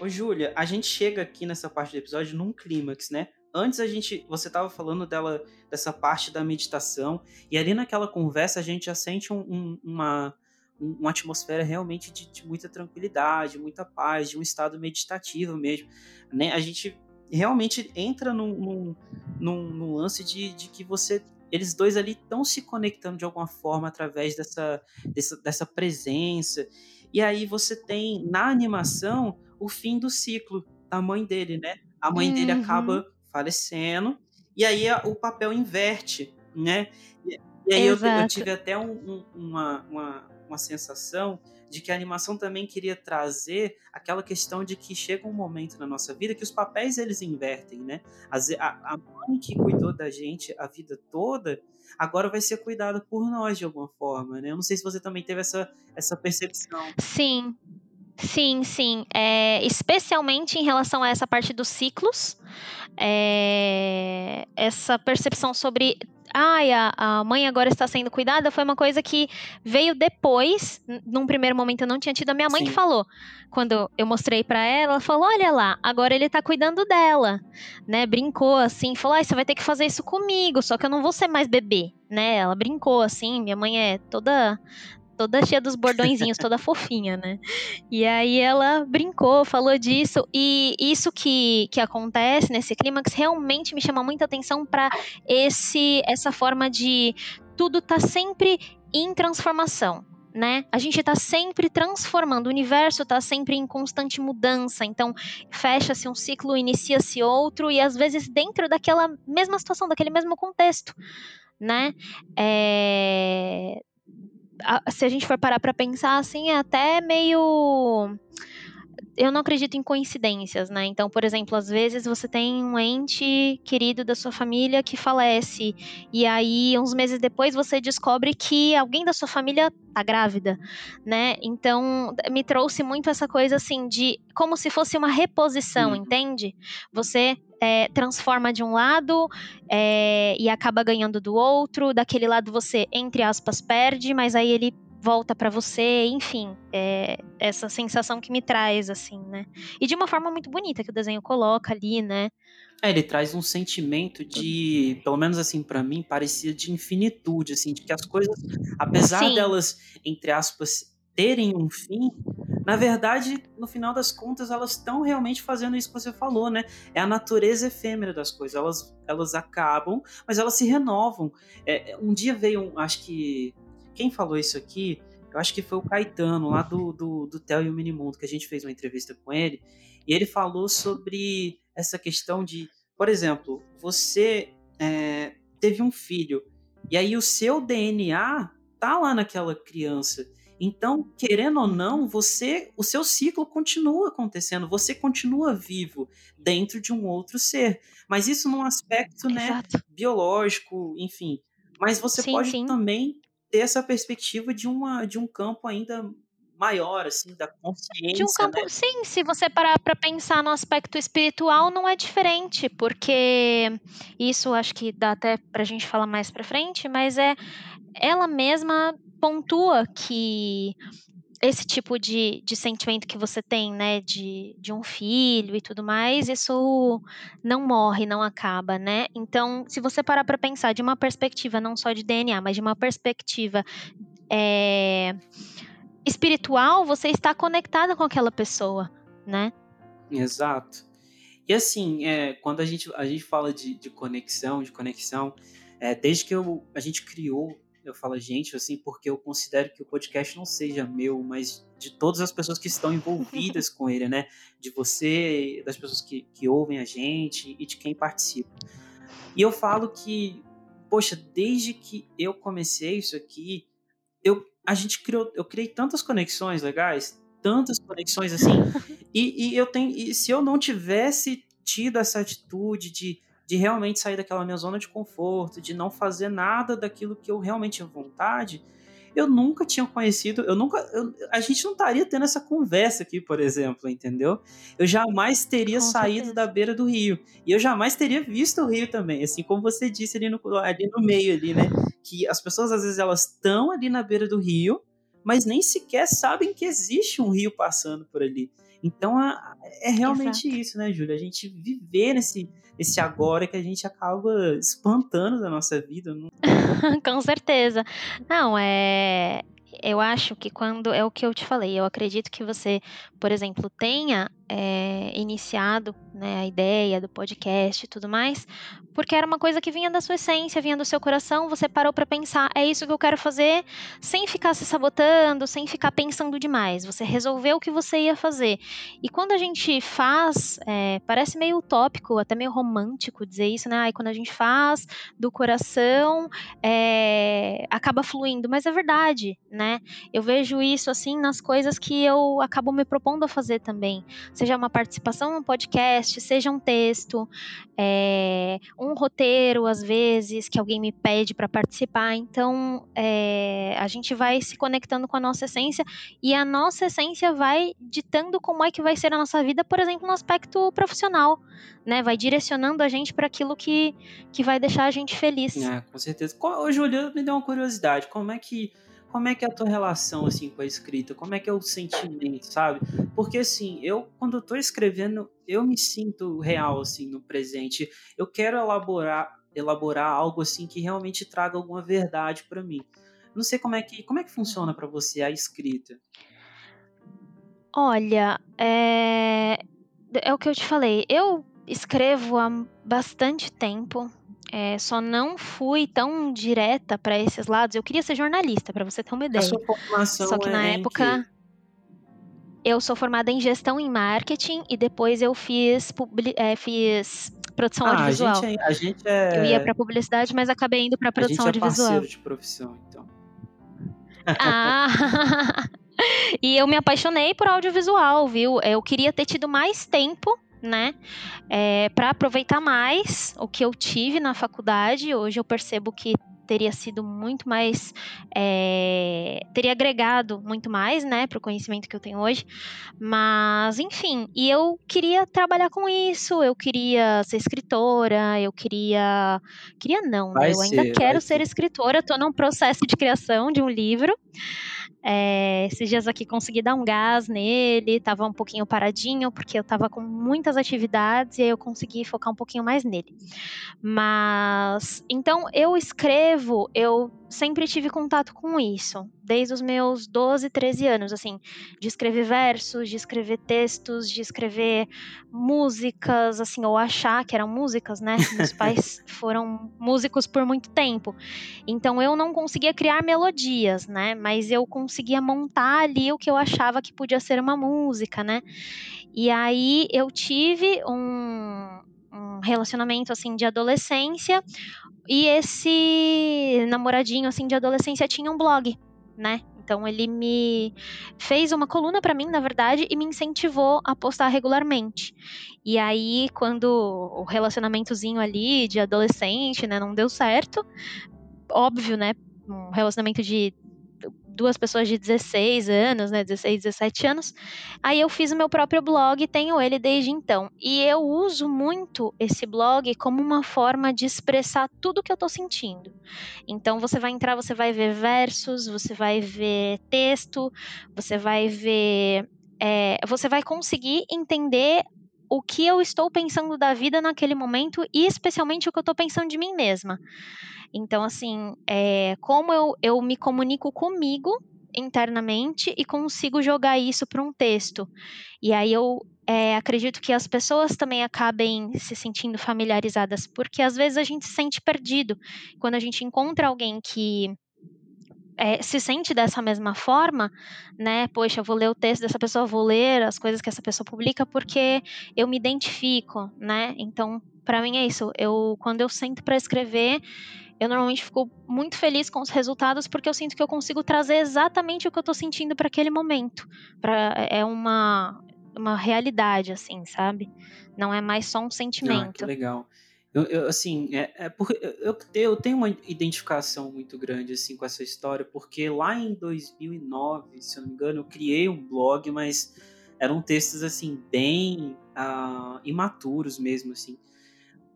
Ô, Júlia, a gente chega aqui nessa parte do episódio num clímax, né? Antes a gente, você tava falando dela, dessa parte da meditação, e ali naquela conversa a gente já sente um- um- uma, um- uma atmosfera realmente de, de muita tranquilidade, muita paz, de um estado meditativo mesmo, né? A gente realmente entra num, num, num- lance de, de que você eles dois ali estão se conectando de alguma forma através dessa, dessa, dessa presença. E aí você tem na animação o fim do ciclo da mãe dele, né? A mãe dele Uhum. acaba falecendo e aí o papel inverte, né? E, aí eu, eu tive até um- um- uma, uma, uma sensação de que a animação também queria trazer aquela questão de que chega um momento na nossa vida que os papéis eles invertem, né? A, a mãe que cuidou da gente a vida toda agora vai ser cuidada por nós de alguma forma, né? Eu não sei se você também teve essa, essa percepção. Sim, sim, sim. É, especialmente em relação a essa parte dos ciclos, é, essa percepção sobre. Ai, a, a mãe agora está sendo cuidada foi uma coisa que veio depois. Num primeiro momento eu não tinha tido. A minha mãe que Sim. falou. Quando eu mostrei pra ela, ela falou: Olha lá, agora ele tá cuidando dela. Né? Brincou assim, falou: Ai, você vai ter que fazer isso comigo, só que eu não vou ser mais bebê. Né? Ela brincou assim. Minha mãe é toda toda cheia dos bordõezinhos, toda fofinha, né? E aí ela brincou, falou disso, e isso que, que acontece nesse clímax realmente me chama muita atenção para esse essa forma de tudo tá sempre em transformação. Né? A gente está sempre transformando, o universo está sempre em constante mudança, então fecha-se um ciclo, inicia-se outro, e às vezes dentro daquela mesma situação, daquele mesmo contexto, né? É... Se a gente for parar para pensar assim, é até meio eu não acredito em coincidências, né? Então, por exemplo, às vezes você tem um ente querido da sua família que falece, e aí, uns meses depois, você descobre que alguém da sua família tá grávida, né? Então, me trouxe muito essa coisa assim de como se fosse uma reposição, uhum. entende? Você é, transforma de um lado é, e acaba ganhando do outro, daquele lado você, entre aspas, perde, mas aí ele volta para você, enfim, é essa sensação que me traz, assim, né? E de uma forma muito bonita que o desenho coloca ali, né? É, ele traz um sentimento de, pelo menos assim para mim, parecia de infinitude, assim, de que as coisas, apesar Sim. delas, entre aspas, terem um fim, na verdade, no final das contas, elas estão realmente fazendo isso que você falou, né? É a natureza efêmera das coisas. Elas, elas acabam, mas elas se renovam. É, um dia veio, um, acho que quem falou isso aqui, eu acho que foi o Caetano, lá do, do, do Theo e o Minimundo, que a gente fez uma entrevista com ele, e ele falou sobre essa questão de, por exemplo, você é, teve um filho, e aí o seu DNA tá lá naquela criança. Então, querendo ou não, você, o seu ciclo continua acontecendo, você continua vivo dentro de um outro ser. Mas isso num aspecto, né, biológico, enfim. Mas você sim, pode sim. também ter essa perspectiva de, uma, de um campo ainda maior, assim, da consciência. De um campo, né? sim, se você parar para pensar no aspecto espiritual, não é diferente, porque isso acho que dá até pra gente falar mais pra frente, mas é ela mesma pontua que esse tipo de, de sentimento que você tem, né, de, de um filho e tudo mais, isso não morre, não acaba, né? Então, se você parar para pensar de uma perspectiva não só de DNA, mas de uma perspectiva é, espiritual, você está conectada com aquela pessoa, né? Exato. E assim, é, quando a gente, a gente fala de, de conexão, de conexão, é, desde que eu, a gente criou eu falo gente, assim, porque eu considero que o podcast não seja meu, mas de todas as pessoas que estão envolvidas <laughs> com ele, né? De você, das pessoas que, que ouvem a gente e de quem participa. E eu falo que, poxa, desde que eu comecei isso aqui, eu, a gente criou, eu criei tantas conexões legais, tantas conexões assim, <laughs> e, e eu tenho, e se eu não tivesse tido essa atitude de de realmente sair daquela minha zona de conforto, de não fazer nada daquilo que eu realmente tinha vontade, eu nunca tinha conhecido, eu nunca, eu, a gente não estaria tendo essa conversa aqui, por exemplo, entendeu? Eu jamais teria Com saído certeza. da beira do rio e eu jamais teria visto o rio também, assim como você disse ali no, ali no meio ali, né? Que as pessoas às vezes elas estão ali na beira do rio, mas nem sequer sabem que existe um rio passando por ali. Então é realmente Exato. isso, né, Júlia? A gente viver nesse, nesse agora que a gente acaba espantando da nossa vida. Não... <laughs> Com certeza. Não, é. Eu acho que quando. É o que eu te falei. Eu acredito que você, por exemplo, tenha é, iniciado né, a ideia do podcast e tudo mais, porque era uma coisa que vinha da sua essência, vinha do seu coração, você parou para pensar, é isso que eu quero fazer, sem ficar se sabotando, sem ficar pensando demais. Você resolveu o que você ia fazer. E quando a gente faz, é, parece meio utópico, até meio romântico dizer isso, né? Ai, quando a gente faz do coração, é, acaba fluindo, mas é verdade, né? Eu vejo isso assim nas coisas que eu acabo me propondo a fazer também seja uma participação num podcast, seja um texto, é, um roteiro, às vezes, que alguém me pede para participar. Então, é, a gente vai se conectando com a nossa essência e a nossa essência vai ditando como é que vai ser a nossa vida, por exemplo, no aspecto profissional, né? Vai direcionando a gente para aquilo que, que vai deixar a gente feliz. É, com certeza. Ô, Júlia, me deu uma curiosidade. Como é que como é que é a tua relação assim com a escrita? Como é que é o sentimento, sabe? Porque assim, eu quando tô escrevendo, eu me sinto real assim no presente. Eu quero elaborar elaborar algo assim que realmente traga alguma verdade para mim. Não sei como é que como é que funciona para você a escrita. Olha, é... é o que eu te falei. Eu escrevo há bastante tempo é, só não fui tão direta para esses lados. Eu queria ser jornalista, para você ter uma ideia. A sua formação Só que na é em época eu sou formada em gestão em marketing e depois eu fiz, publi- é, fiz produção Ah, a audiovisual. gente é, a gente é, Eu ia para publicidade, mas acabei indo para a gente produção é audiovisual. parceiro de profissão, então. Ah! <laughs> e eu me apaixonei por audiovisual, viu? Eu queria ter tido mais tempo, né? É, para aproveitar mais o que eu tive na faculdade. Hoje eu percebo que teria sido muito mais. é, teria agregado muito mais, né? Para o conhecimento que eu tenho hoje. Mas, enfim, e eu queria trabalhar com isso. Eu queria ser escritora, eu queria. Queria não, né? Eu ainda ser, quero ser ser. escritora, estou num processo de criação de um livro. É, esses dias aqui consegui dar um gás nele, tava um pouquinho paradinho, porque eu tava com muitas atividades e aí eu consegui focar um pouquinho mais nele. Mas, então, eu escrevo, eu sempre tive contato com isso, desde os meus 12, 13 anos, assim, de escrever versos, de escrever textos, de escrever músicas, assim, ou achar que eram músicas, né? <laughs> Meus pais foram músicos por muito tempo. Então eu não conseguia criar melodias, né? Mas eu conseguia montar ali o que eu achava que podia ser uma música, né? E aí eu tive um, um relacionamento assim de adolescência e esse namoradinho assim de adolescência tinha um blog, né? Então ele me fez uma coluna para mim, na verdade, e me incentivou a postar regularmente. E aí quando o relacionamentozinho ali de adolescente, né, não deu certo, óbvio, né? Um relacionamento de duas pessoas de 16 anos, né? 16, 17 anos. Aí eu fiz o meu próprio blog e tenho ele desde então. E eu uso muito esse blog como uma forma de expressar tudo que eu tô sentindo. Então você vai entrar, você vai ver versos, você vai ver texto, você vai ver. é, você vai conseguir entender o que eu estou pensando da vida naquele momento e especialmente o que eu estou pensando de mim mesma. Então, assim, é, como eu, eu me comunico comigo internamente e consigo jogar isso para um texto. E aí eu é, acredito que as pessoas também acabem se sentindo familiarizadas, porque às vezes a gente se sente perdido. Quando a gente encontra alguém que é, se sente dessa mesma forma, né? Poxa, eu vou ler o texto dessa pessoa, vou ler as coisas que essa pessoa publica porque eu me identifico, né? Então, para mim é isso. Eu quando eu sento para escrever, eu normalmente fico muito feliz com os resultados porque eu sinto que eu consigo trazer exatamente o que eu tô sentindo para aquele momento. Pra, é uma uma realidade assim, sabe? Não é mais só um Ah, que sentimento. legal. Eu, eu, assim, é, é porque eu, eu, tenho uma identificação muito grande assim com essa história, porque lá em 2009, se eu não me engano, eu criei um blog, mas eram textos assim bem ah, imaturos mesmo assim.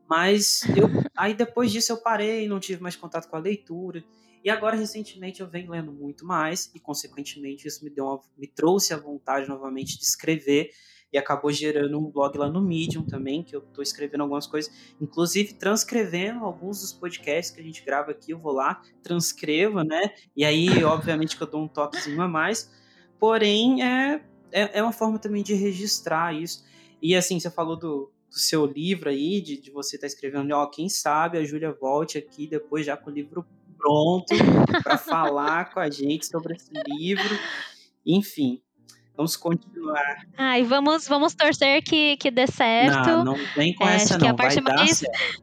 Mas eu, aí depois disso eu parei, não tive mais contato com a leitura. E agora recentemente eu venho lendo muito mais e consequentemente isso me deu uma, me trouxe a vontade novamente de escrever e acabou gerando um blog lá no Medium também, que eu tô escrevendo algumas coisas, inclusive transcrevendo alguns dos podcasts que a gente grava aqui, eu vou lá, transcrevo, né? E aí, obviamente, que eu dou um toquezinho a mais. Porém, é, é, é uma forma também de registrar isso. E assim, você falou do, do seu livro aí, de, de você estar tá escrevendo, ó, quem sabe a Júlia volte aqui depois já com o livro pronto para falar com a gente sobre esse livro. Enfim, Vamos continuar. Ai, vamos, vamos torcer que, que dê certo. Não, não vem com É, essa não. Vai dar mais- certo.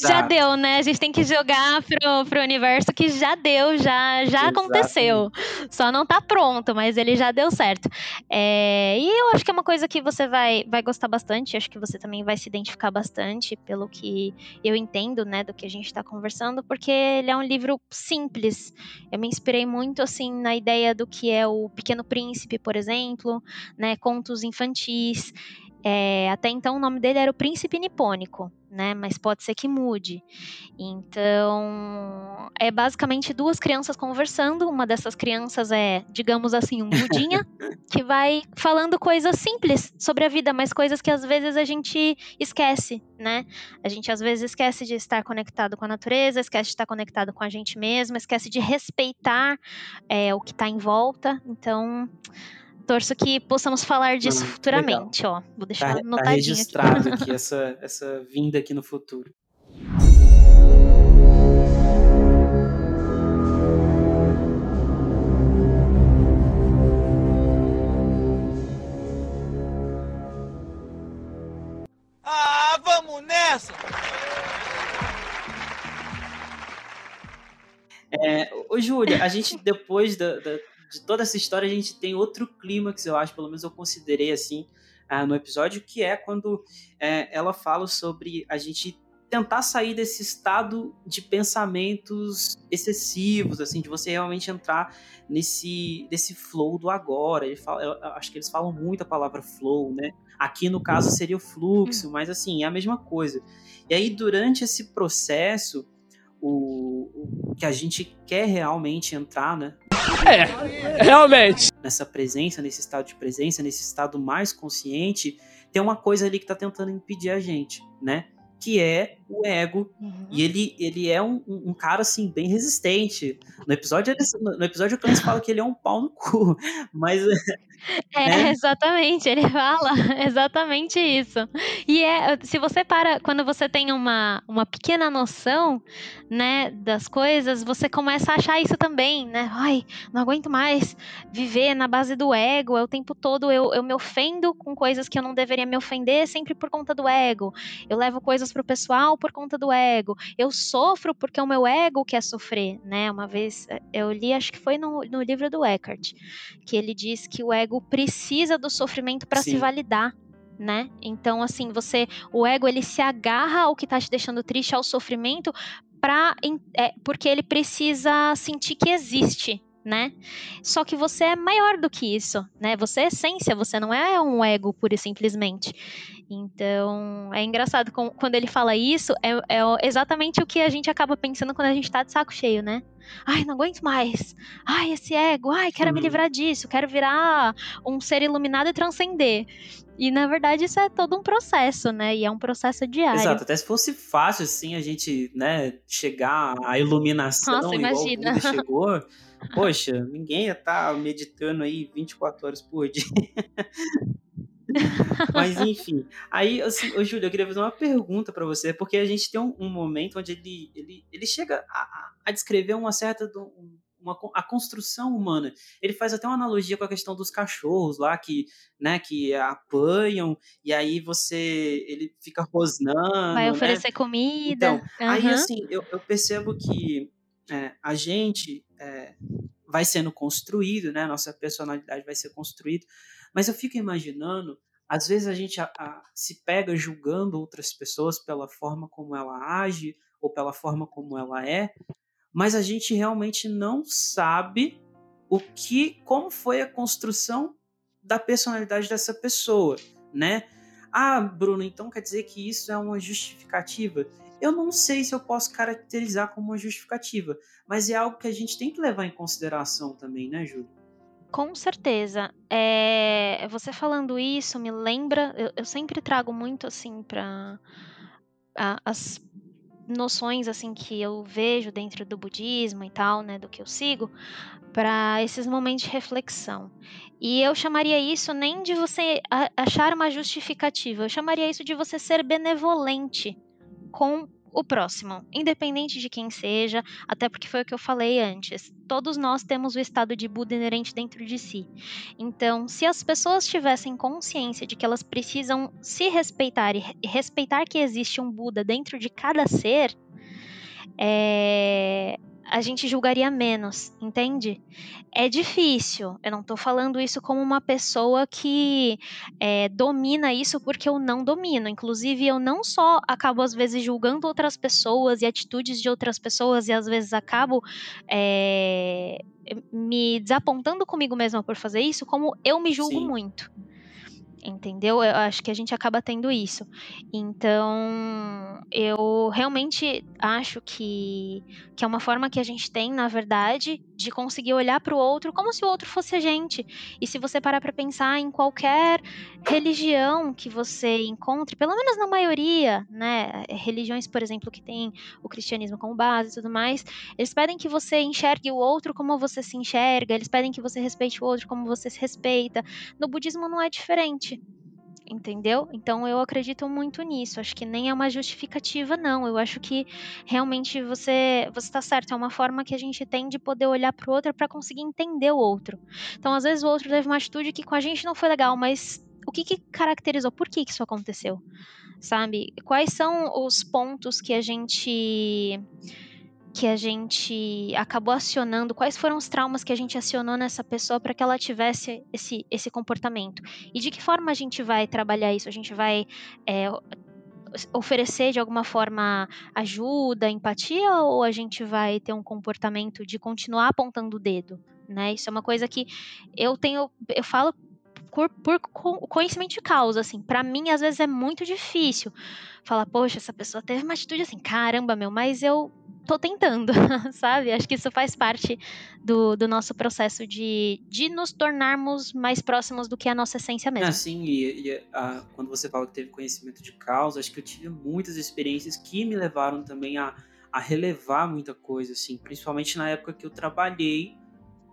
Já deu, né? A gente tem que jogar pro, pro universo que já deu, já, já aconteceu. Só não tá pronto, mas ele já deu certo. É, e eu acho que é uma coisa que você vai, vai gostar bastante. Acho que você também vai se identificar bastante, pelo que eu entendo, né, do que a gente tá conversando, porque ele é um livro simples. Eu me inspirei muito, assim, na ideia do que é o Pequeno Príncipe, por exemplo, né, contos infantis. É, até então o nome dele era o Príncipe Nipônico, né? Mas pode ser que mude. Então é basicamente duas crianças conversando. Uma dessas crianças é, digamos assim, um mudinha <laughs> que vai falando coisas simples sobre a vida, mas coisas que às vezes a gente esquece, né? A gente às vezes esquece de estar conectado com a natureza, esquece de estar conectado com a gente mesmo, esquece de respeitar é, o que está em volta. Então Torço que possamos falar disso hum, futuramente, legal. ó. Vou deixar tá, tá anotadinho tá registrado aqui, aqui <laughs> essa, essa vinda aqui no futuro. Ah, vamos nessa! É, ô, Júlia, a gente depois da, da de toda essa história, a gente tem outro clímax, eu acho, pelo menos eu considerei assim, ah, no episódio, que é quando é, ela fala sobre a gente tentar sair desse estado de pensamentos excessivos, assim, de você realmente entrar nesse, nesse flow do agora. Ele fala, acho que eles falam muito a palavra flow, né? Aqui no caso seria o fluxo, mas assim, é a mesma coisa. E aí, durante esse processo, o, o que a gente quer realmente entrar, né? É, realmente. Nessa presença, nesse estado de presença, nesse estado mais consciente, tem uma coisa ali que tá tentando impedir a gente, né? Que é o ego. Uhum. E ele, ele é um, um, cara, assim, bem resistente. No episódio, ele, no episódio o Clancy fala que ele é um pau no cu. <laughs> Mas. É, né? exatamente, ele fala <laughs> exatamente isso. E é, se você para, quando você tem uma, uma pequena noção, né, das coisas, você começa a achar isso também, né? Ai, não aguento mais viver na base do ego, é o tempo todo eu, eu me ofendo com coisas que eu não deveria me ofender sempre por conta do ego. Eu levo coisas pro pessoal por conta do ego. Eu sofro porque o meu ego quer sofrer, né? Uma vez eh, eu li, acho que foi no, no livro do Eckhart, que ele diz que o ego precisa do sofrimento para se validar. Né? Então, assim, você, o ego ele se agarra ao que tá te deixando triste, ao sofrimento, pra, é, porque ele precisa sentir que existe, né? Só que você é maior do que isso, né? Você é essência, você não é um ego pura e simplesmente. Então, é engraçado quando ele fala isso, é, é, exatamente o que a gente acaba pensando quando a gente tá de saco cheio, né? Ai, não aguento mais. Ai, esse ego. Ai, quero uhum. me livrar disso. Quero virar um ser iluminado e transcender. E na verdade isso é todo um processo, né? E é um processo diário. Exato, até se fosse fácil assim a gente, né, chegar à iluminação Nossa, igual imagina. chegou, <laughs> poxa, ninguém ia estar tá meditando aí 24 horas por dia. <laughs> Mas enfim, aí, assim, ô, Júlio, eu queria fazer uma pergunta para você, porque a gente tem um, um, momento onde ele, ele, ele chega a, a descrever uma certa. Uma, a construção humana. Ele faz até uma analogia com a questão dos cachorros lá que, né, que apanham e aí você ele fica rosnando. Vai né? oferecer né? comida. Então, uhum. aí assim, eu, eu percebo que é, a gente é, vai sendo construído, né? Nossa personalidade vai ser construída mas eu fico imaginando, às vezes a gente a, a, se pega julgando outras pessoas pela forma como ela age ou pela forma como ela é, mas a gente realmente não sabe o que, como foi a construção da personalidade dessa pessoa, né? Ah, Bruno, então quer dizer que isso é uma justificativa? Eu não sei se eu posso caracterizar como uma justificativa, mas é algo que a gente tem que levar em consideração também, né, Júlio? Com certeza. É, você falando isso me lembra. Eu, eu sempre trago muito assim para as noções assim que eu vejo dentro do budismo e tal, né, do que eu sigo, para esses momentos de reflexão. E eu chamaria isso nem de você achar uma justificativa, eu chamaria isso de você ser benevolente com o próximo, independente de quem seja, até porque foi o que eu falei antes. Todos nós temos o estado de Buda inerente dentro de si. Então, se as pessoas tivessem consciência de que elas precisam se respeitar e respeitar que existe um Buda dentro de cada ser, é, a gente julgaria menos, entende? É difícil. Eu não tô falando isso como uma pessoa que é, domina isso porque eu não domino. Inclusive, eu não só acabo às vezes julgando outras pessoas e atitudes de outras pessoas e às vezes acabo é, me desapontando comigo mesma por fazer isso, como eu me julgo Sim. muito entendeu? Eu acho que a gente acaba tendo isso. Então, eu realmente acho que, que é uma forma que a gente tem, na verdade, de conseguir olhar para o outro como se o outro fosse a gente. E se você parar para pensar em qualquer religião que você encontre, pelo menos na maioria, né, religiões, por exemplo, que tem o cristianismo como base e tudo mais, eles pedem que você enxergue o outro como você se enxerga, eles pedem que você respeite o outro como você se respeita. No budismo não é diferente entendeu? Então eu acredito muito nisso. Acho que nem é uma justificativa, não. Eu acho que realmente você você está certo. É uma forma que a gente tem de poder olhar para o outro para conseguir entender o outro. Então às vezes o outro teve uma atitude que com a gente não foi legal, mas o que, que caracterizou? Por que, que isso aconteceu? sabe? Quais são os pontos que a gente que a gente acabou acionando, quais foram os traumas que a gente acionou nessa pessoa para que ela tivesse esse, esse comportamento. E de que forma a gente vai trabalhar isso? A gente vai é, oferecer de alguma forma ajuda, empatia, ou a gente vai ter um comportamento de continuar apontando o dedo? Né? Isso é uma coisa que eu tenho, eu falo por, por conhecimento de causa, assim. Para mim, às vezes é muito difícil falar, poxa, essa pessoa teve uma atitude assim, caramba, meu, mas eu tô tentando, <laughs> sabe? Acho que isso faz parte do, do nosso processo de, de nos tornarmos mais próximos do que a nossa essência mesmo. Assim, e, e a, quando você fala que teve conhecimento de causa, acho que eu tive muitas experiências que me levaram também a, a relevar muita coisa, assim, principalmente na época que eu trabalhei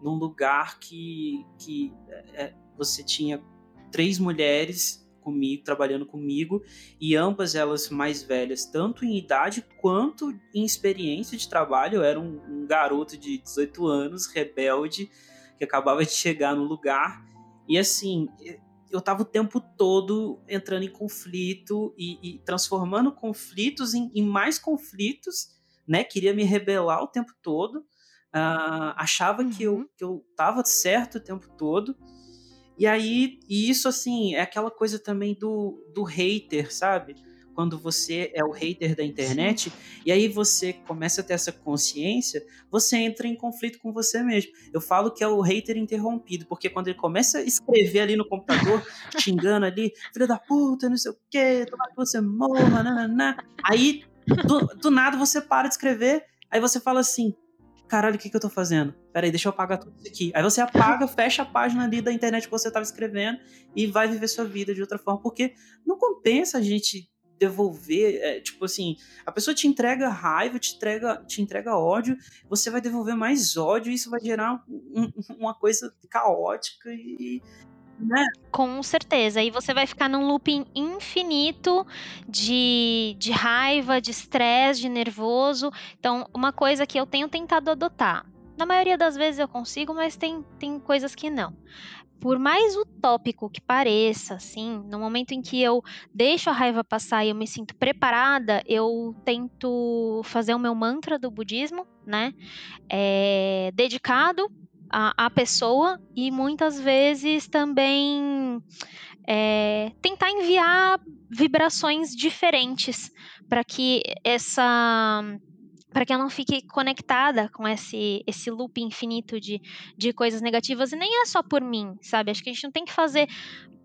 num lugar que, que é, você tinha três mulheres comigo, trabalhando comigo, e ambas elas mais velhas, tanto em idade quanto em experiência de trabalho. Eu era um, um garoto de 18 anos, rebelde, que acabava de chegar no lugar. E assim, eu tava o tempo todo entrando em conflito e, e transformando conflitos em, em, mais conflitos, né? Queria me rebelar o tempo todo. Uh, achava uhum. que, eu, que eu tava certo o tempo todo. E aí, e isso assim, é aquela coisa também do, do hater, sabe? Quando você é o hater da internet, Sim. e aí você começa a ter essa consciência, você entra em conflito com você mesmo. Eu falo que é o hater interrompido, porque quando ele começa a escrever ali no computador, <laughs> xingando ali, filho da puta, não sei o quê, tomara que você morra, nananã. Aí, do, do nada, você para de escrever, aí você fala assim, caralho, o que, que eu tô fazendo? Peraí, deixa eu apagar tudo isso aqui. Aí você apaga, <laughs> fecha a página ali da internet que você tava escrevendo e vai viver sua vida de outra forma, porque não compensa a gente devolver, é, tipo assim, a pessoa te entrega raiva, te entrega, te entrega ódio, você vai devolver mais ódio e isso vai gerar um, uma coisa caótica e, né? Com certeza. E você vai ficar num looping infinito de, de raiva, de estresse, de nervoso. Então, uma coisa que eu tenho tentado adotar. Na maioria das vezes eu consigo, mas tem, tem coisas que não. Por mais utópico que pareça, assim, no momento em que eu deixo a raiva passar e eu me sinto preparada, eu tento fazer o meu mantra do budismo, né? É, dedicado a, a pessoa e muitas vezes também é, tentar enviar vibrações diferentes para que essa para que ela não fique conectada com esse, esse loop infinito de, de coisas negativas. E nem é só por mim, sabe? Acho que a gente não tem que fazer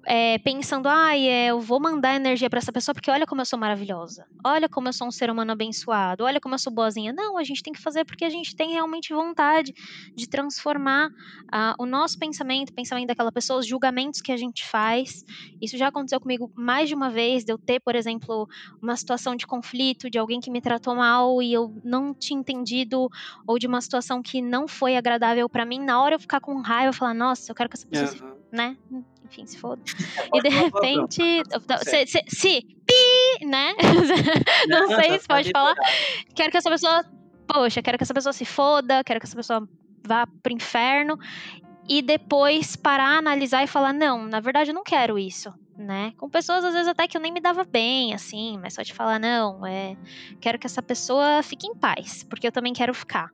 é, pensando, ai, ah, eu vou mandar energia para essa pessoa porque olha como eu sou maravilhosa, olha como eu sou um ser humano abençoado, olha como eu sou boazinha. Não, a gente tem que fazer porque a gente tem realmente vontade de transformar uh, o nosso pensamento, o pensamento daquela pessoa, os julgamentos que a gente faz. Isso já aconteceu comigo mais de uma vez, de eu ter, por exemplo, uma situação de conflito, de alguém que me tratou mal e eu não tinha entendido, ou de uma situação que não foi agradável para mim, na hora eu ficar com raiva, falar, nossa, eu quero que essa pessoa, uhum. Né? enfim, se foda. <laughs> e de repente, se, se, se, pi, né? <laughs> Não, sei se pode falar. Quero que essa pessoa, poxa, quero que essa pessoa se foda, quero que essa pessoa vá pro inferno. E depois parar, analisar e falar, não, na verdade eu não quero isso, né? Com pessoas, às vezes, até que eu nem me dava bem, assim, mas só te falar, não, é, quero que essa pessoa fique em paz, porque eu também quero ficar.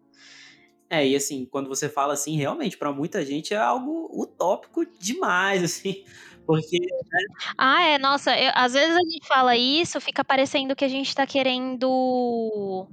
É, e assim, quando você fala assim, realmente, para muita gente é algo utópico demais, <laughs> assim. Porque. Né? Ah, é, nossa, eu, às vezes a gente fala isso, fica parecendo que a gente tá querendo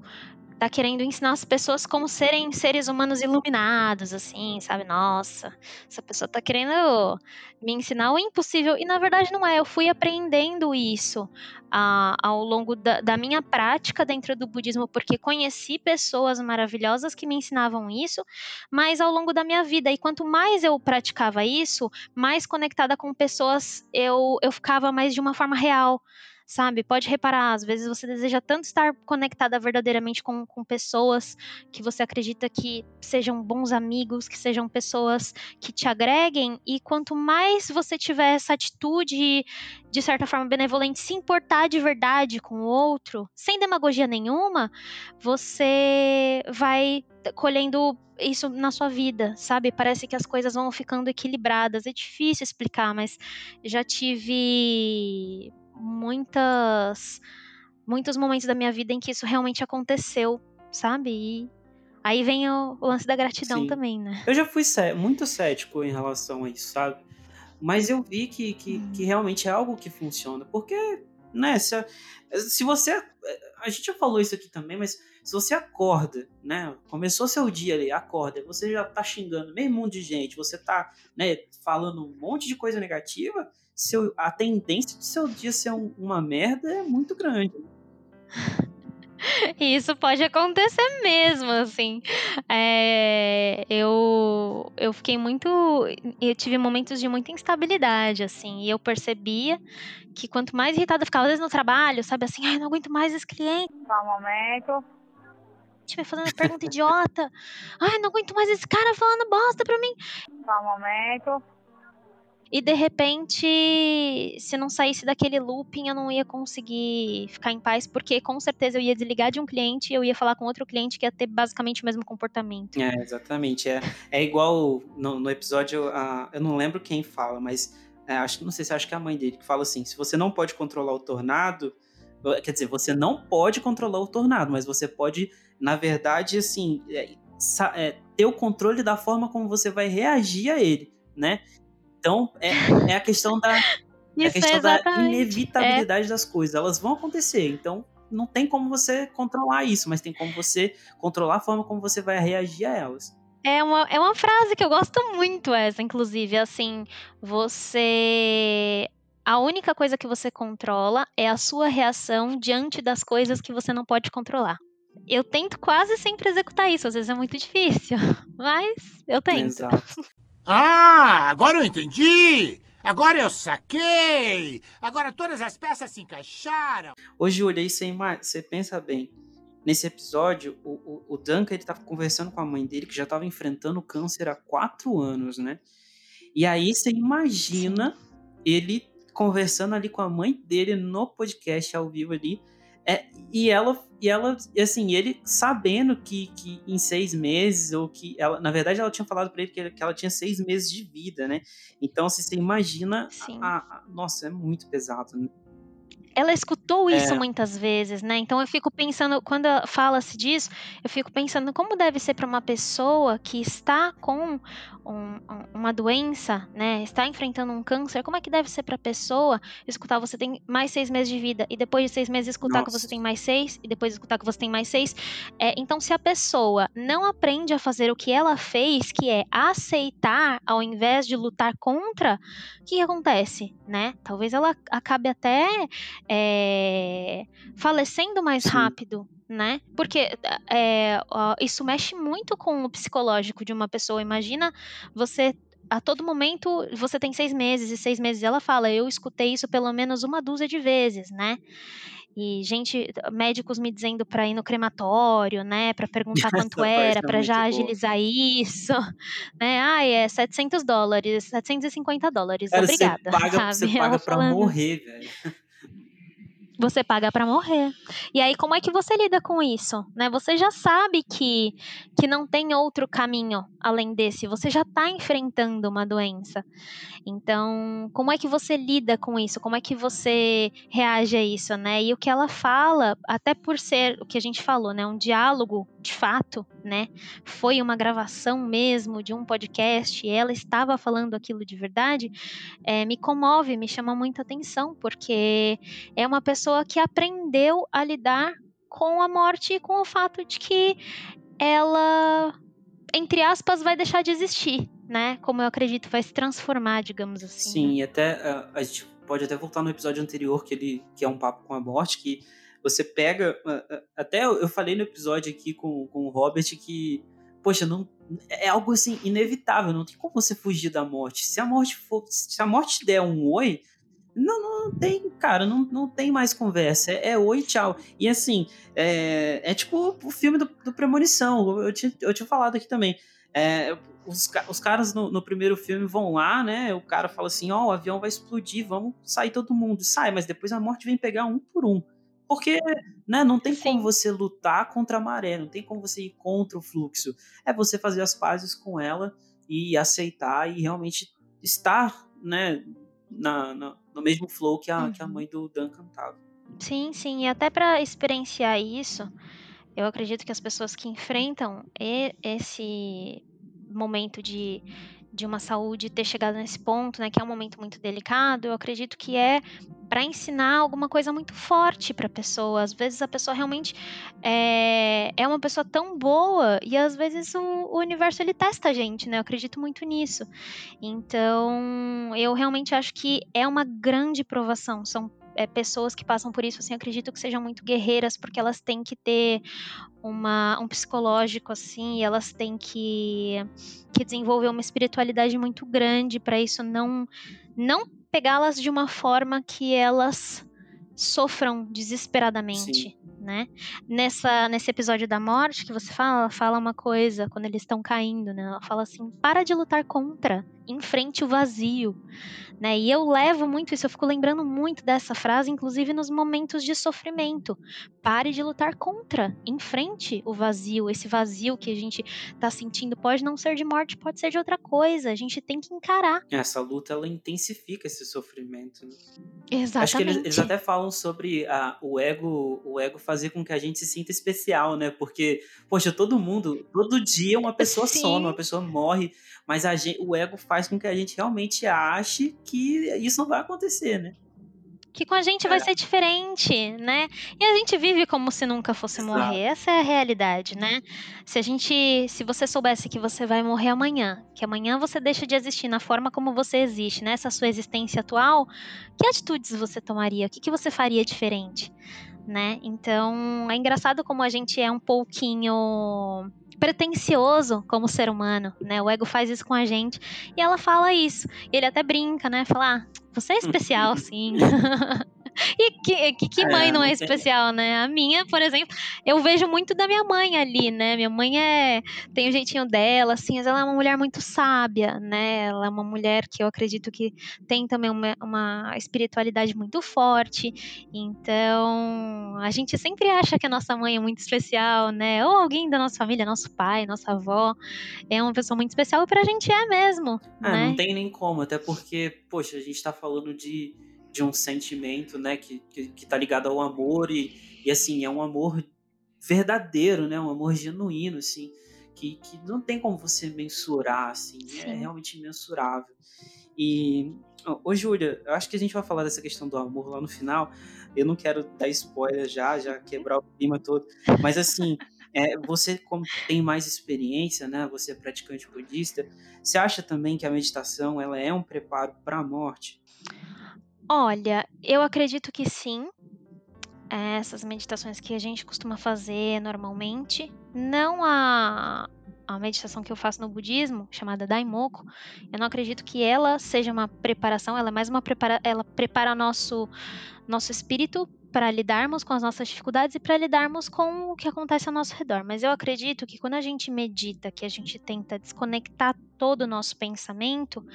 tá querendo ensinar as pessoas como serem seres humanos iluminados, assim, sabe? Nossa, essa pessoa tá querendo me ensinar o impossível. E na verdade não é, eu fui aprendendo isso ah, ao longo da, da, minha prática dentro do budismo, porque conheci pessoas maravilhosas que me ensinavam isso, mas ao longo da minha vida. E quanto mais eu praticava isso, mais conectada com pessoas eu, eu ficava mais de uma forma real sabe? Pode reparar, às vezes você deseja tanto estar conectada verdadeiramente com, com pessoas que você acredita que sejam bons amigos, que sejam pessoas que te agreguem, e quanto mais você tiver essa atitude, de certa forma benevolente, se importar de verdade com o outro, sem demagogia nenhuma, você vai colhendo isso na sua vida, sabe? Parece que as coisas vão ficando equilibradas. É difícil explicar, mas já tive muitas muitos momentos da minha vida em que isso realmente aconteceu, sabe? E aí vem o, o lance da gratidão Sim. também, né? Eu já fui cé- muito cético em relação a isso, sabe? Mas eu vi que, que, que realmente é algo que funciona. Porque, né, se, se você. A gente já falou isso aqui também, mas se você acorda, né? Começou seu dia ali, acorda, você já tá xingando meio mundo de gente, você tá, né, falando um monte de coisa negativa, seu, a tendência de seu dia ser um- uma merda é muito grande. E <laughs> isso pode acontecer mesmo, assim. É, eu, eu fiquei muito. Eu tive momentos de muita instabilidade, assim. E eu percebia que quanto mais irritada eu ficava, às vezes no trabalho, sabe assim, ai, não aguento mais esse cliente. Só um momento. Estiver fazendo pergunta idiota. Ai, não aguento mais esse cara falando bosta pra mim. Só um momento. E de repente, se não saísse daquele looping, eu não ia conseguir ficar em paz, porque com certeza eu ia desligar de um cliente e eu ia falar com outro cliente que ia ter basicamente o mesmo comportamento. É, exatamente. É, é igual no, no episódio, ah, eu não lembro quem fala, mas é, acho não sei se acho que é a mãe dele que fala assim: se você não pode controlar o tornado, quer dizer, você não pode controlar o tornado, mas você pode, na verdade, assim, é, é, ter o controle da forma como você vai reagir a ele, né? Então, é, é a questão da, <laughs> é a questão da exatamente. inevitabilidade das coisas. Elas vão acontecer. Então, não tem como você controlar isso, mas tem como você controlar a forma como você vai reagir a elas. É uma, é uma frase que eu gosto muito, essa, inclusive. Assim, você. A única coisa que você controla é a sua reação diante das coisas que você não pode controlar. Eu tento quase sempre executar isso, às vezes é muito difícil, <laughs> mas eu tento. Exato. Ah, agora eu entendi! Agora eu saquei! Agora todas as peças se encaixaram! Hoje eu olhei sem. Você pensa bem. Nesse episódio, o, o, o Duncan ele tava conversando com a mãe dele, que já estava enfrentando câncer há quatro anos, né? E aí você imagina ele conversando ali com a mãe dele no podcast ao vivo ali. É, e ela, e ela, assim, ele sabendo que, que em seis meses, ou que ela, na verdade, ela tinha falado pra ele que, que ela tinha seis meses de vida, né? Então, assim, você imagina, a, a- nossa, é muito pesado, né? Ela escutou isso É. muitas vezes, né? Então eu fico pensando, quando fala-se disso, eu fico pensando como deve ser para uma pessoa que está com um- um- uma doença, né? Está enfrentando um câncer, como é que deve ser para a pessoa escutar você tem mais seis meses de vida e depois de seis meses escutar que você Nossa. tem mais seis e depois escutar que você tem mais seis? É, então, se a pessoa não aprende a fazer o que ela fez, que é aceitar ao invés de lutar contra, o que acontece, né? Talvez ela acabe até é, falecendo mais rápido, né? Porque é, ó, isso mexe muito com o psicológico de uma pessoa. Imagina você a todo momento você tem seis meses e seis meses ela fala eu escutei isso pelo menos uma dúzia de vezes né e gente médicos me dizendo para ir no crematório né para <laughs> perguntar quanto era é para já boa. agilizar isso <laughs> né ah é 700 dólares 750 dólares Cara, obrigada <laughs> você paga, sabe? você paga pra falando- morrer, velho. Você paga pra morrer. E aí, como é que você lida com isso? Né? Você já sabe que, que não tem outro caminho além desse. Você já está enfrentando uma doença. Então, como é que você lida com isso? Como é que você reage a isso, né? E o que ela fala, até por ser o que a gente falou, né? Um diálogo de fato, né? Foi uma gravação mesmo de um podcast e ela estava falando aquilo de verdade, é, me comove, me chama muita atenção, porque é uma pessoa que aprendeu a lidar com a morte e com o fato de que ela, entre aspas, vai deixar de existir, né? Como eu acredito, vai se transformar, digamos assim. Sim, e até ah, a gente pode até voltar no episódio anterior que ele que é um papo com a morte que você pega ah, ah, até eu falei no episódio aqui com, com o Robert que poxa não é algo assim inevitável não tem como você fugir da morte se a morte for se a morte te der um oi não, não tem, cara, não, não tem mais conversa. É, é oi, tchau. E assim, é, é tipo o filme do, do Premonição. Eu tinha, eu tinha falado aqui também. É, os, os caras no, no primeiro filme vão lá, né? O cara fala assim: Ó, o avião vai explodir, vamos sair todo mundo. Sai, mas depois a morte vem pegar um por um. Porque né, não tem como você lutar contra a maré, não tem como você ir contra o fluxo. É você fazer as pazes com ela e aceitar e realmente estar né, na, na, no mesmo flow que a, Uhum. que a mãe do Dan cantava. Sim, sim, e até para experienciar isso, eu acredito que as pessoas que enfrentam esse momento de, de uma saúde ter chegado nesse ponto, né, que é um momento muito delicado, eu acredito que é para ensinar alguma coisa muito forte para a pessoa. Às vezes a pessoa realmente é, é uma pessoa tão boa e às vezes o, o universo ele testa a gente, né? Eu acredito muito nisso. Então, eu realmente acho que é uma grande provação. São é, pessoas que passam por isso, assim, eu acredito que sejam muito guerreiras, porque elas têm que ter uma, um psicológico, assim, e elas têm que, que desenvolver uma espiritualidade muito grande para isso não, não pegá-las de uma forma que elas sofram desesperadamente, Sim. Né? Nessa, nesse episódio da morte que você fala, ela fala uma coisa quando eles estão caindo, né? Ela fala assim: para de lutar contra, enfrente o vazio, né? E eu levo muito isso, eu fico lembrando muito dessa frase, inclusive nos momentos de sofrimento. Pare de lutar contra, enfrente o vazio, esse vazio que a gente tá sentindo pode não ser de morte, pode ser de outra coisa. A gente tem que encarar. Essa luta ela intensifica esse sofrimento. Né? Exatamente. Acho que eles, eles até falam sobre a, o ego, o ego fazer com que a gente se sinta especial, né? Porque, poxa, todo mundo, todo dia uma pessoa Sim. some, uma pessoa morre, mas a gente, o ego faz com que a gente realmente ache que isso não vai acontecer, né? que com a gente vai É. ser diferente, né? E a gente vive como se nunca fosse Exato. morrer. Essa é a realidade, né? Se a gente, se você soubesse que você vai morrer amanhã, que amanhã você deixa de existir na forma como você existe, nessa sua existência atual, que atitudes você tomaria? O que, que você faria diferente, né? Então, é engraçado como a gente é um pouquinho pretencioso como ser humano, né? O ego faz isso com a gente e ela fala isso. Ele até brinca, né? Fala, ah, você é especial, <laughs> sim. <laughs> E que, que, que É, mãe não não é especial, né? A minha, por exemplo, eu vejo muito da minha mãe ali, né? Minha mãe é tem o jeitinho dela, assim, mas ela é uma mulher muito sábia, né? Ela é uma mulher que eu acredito que tem também uma, uma espiritualidade muito forte. Então, a gente sempre acha que a nossa mãe é muito especial, né? Ou alguém da nossa família, nosso pai, nossa avó, é uma pessoa muito especial e pra gente é mesmo, Ah, né? não tem nem como, até porque, poxa, a gente tá falando de, de um sentimento, né, que, que, que tá ligado ao amor e, e, assim, é um amor verdadeiro, né, um amor genuíno, assim, que, que não tem como você mensurar, assim, é realmente imensurável. E, ô, ô Júlia, eu acho que a gente vai falar dessa questão do amor lá no final, eu não quero dar spoiler já, já quebrar o clima todo, mas assim... É, você, como tem mais experiência, né? Você é praticante budista. Você acha também que a meditação ela é um preparo para a morte? Olha, eu acredito que sim. É, Essas meditações que a gente costuma fazer normalmente, não a, a meditação que eu faço no budismo, chamada Daimoku, eu não acredito que ela seja uma preparação, ela é mais uma prepara, ela prepara nosso nosso espírito para lidarmos com as nossas dificuldades e para lidarmos com o que acontece ao nosso redor. Mas eu acredito que quando a gente medita, que a gente tenta desconectar todo o nosso pensamento,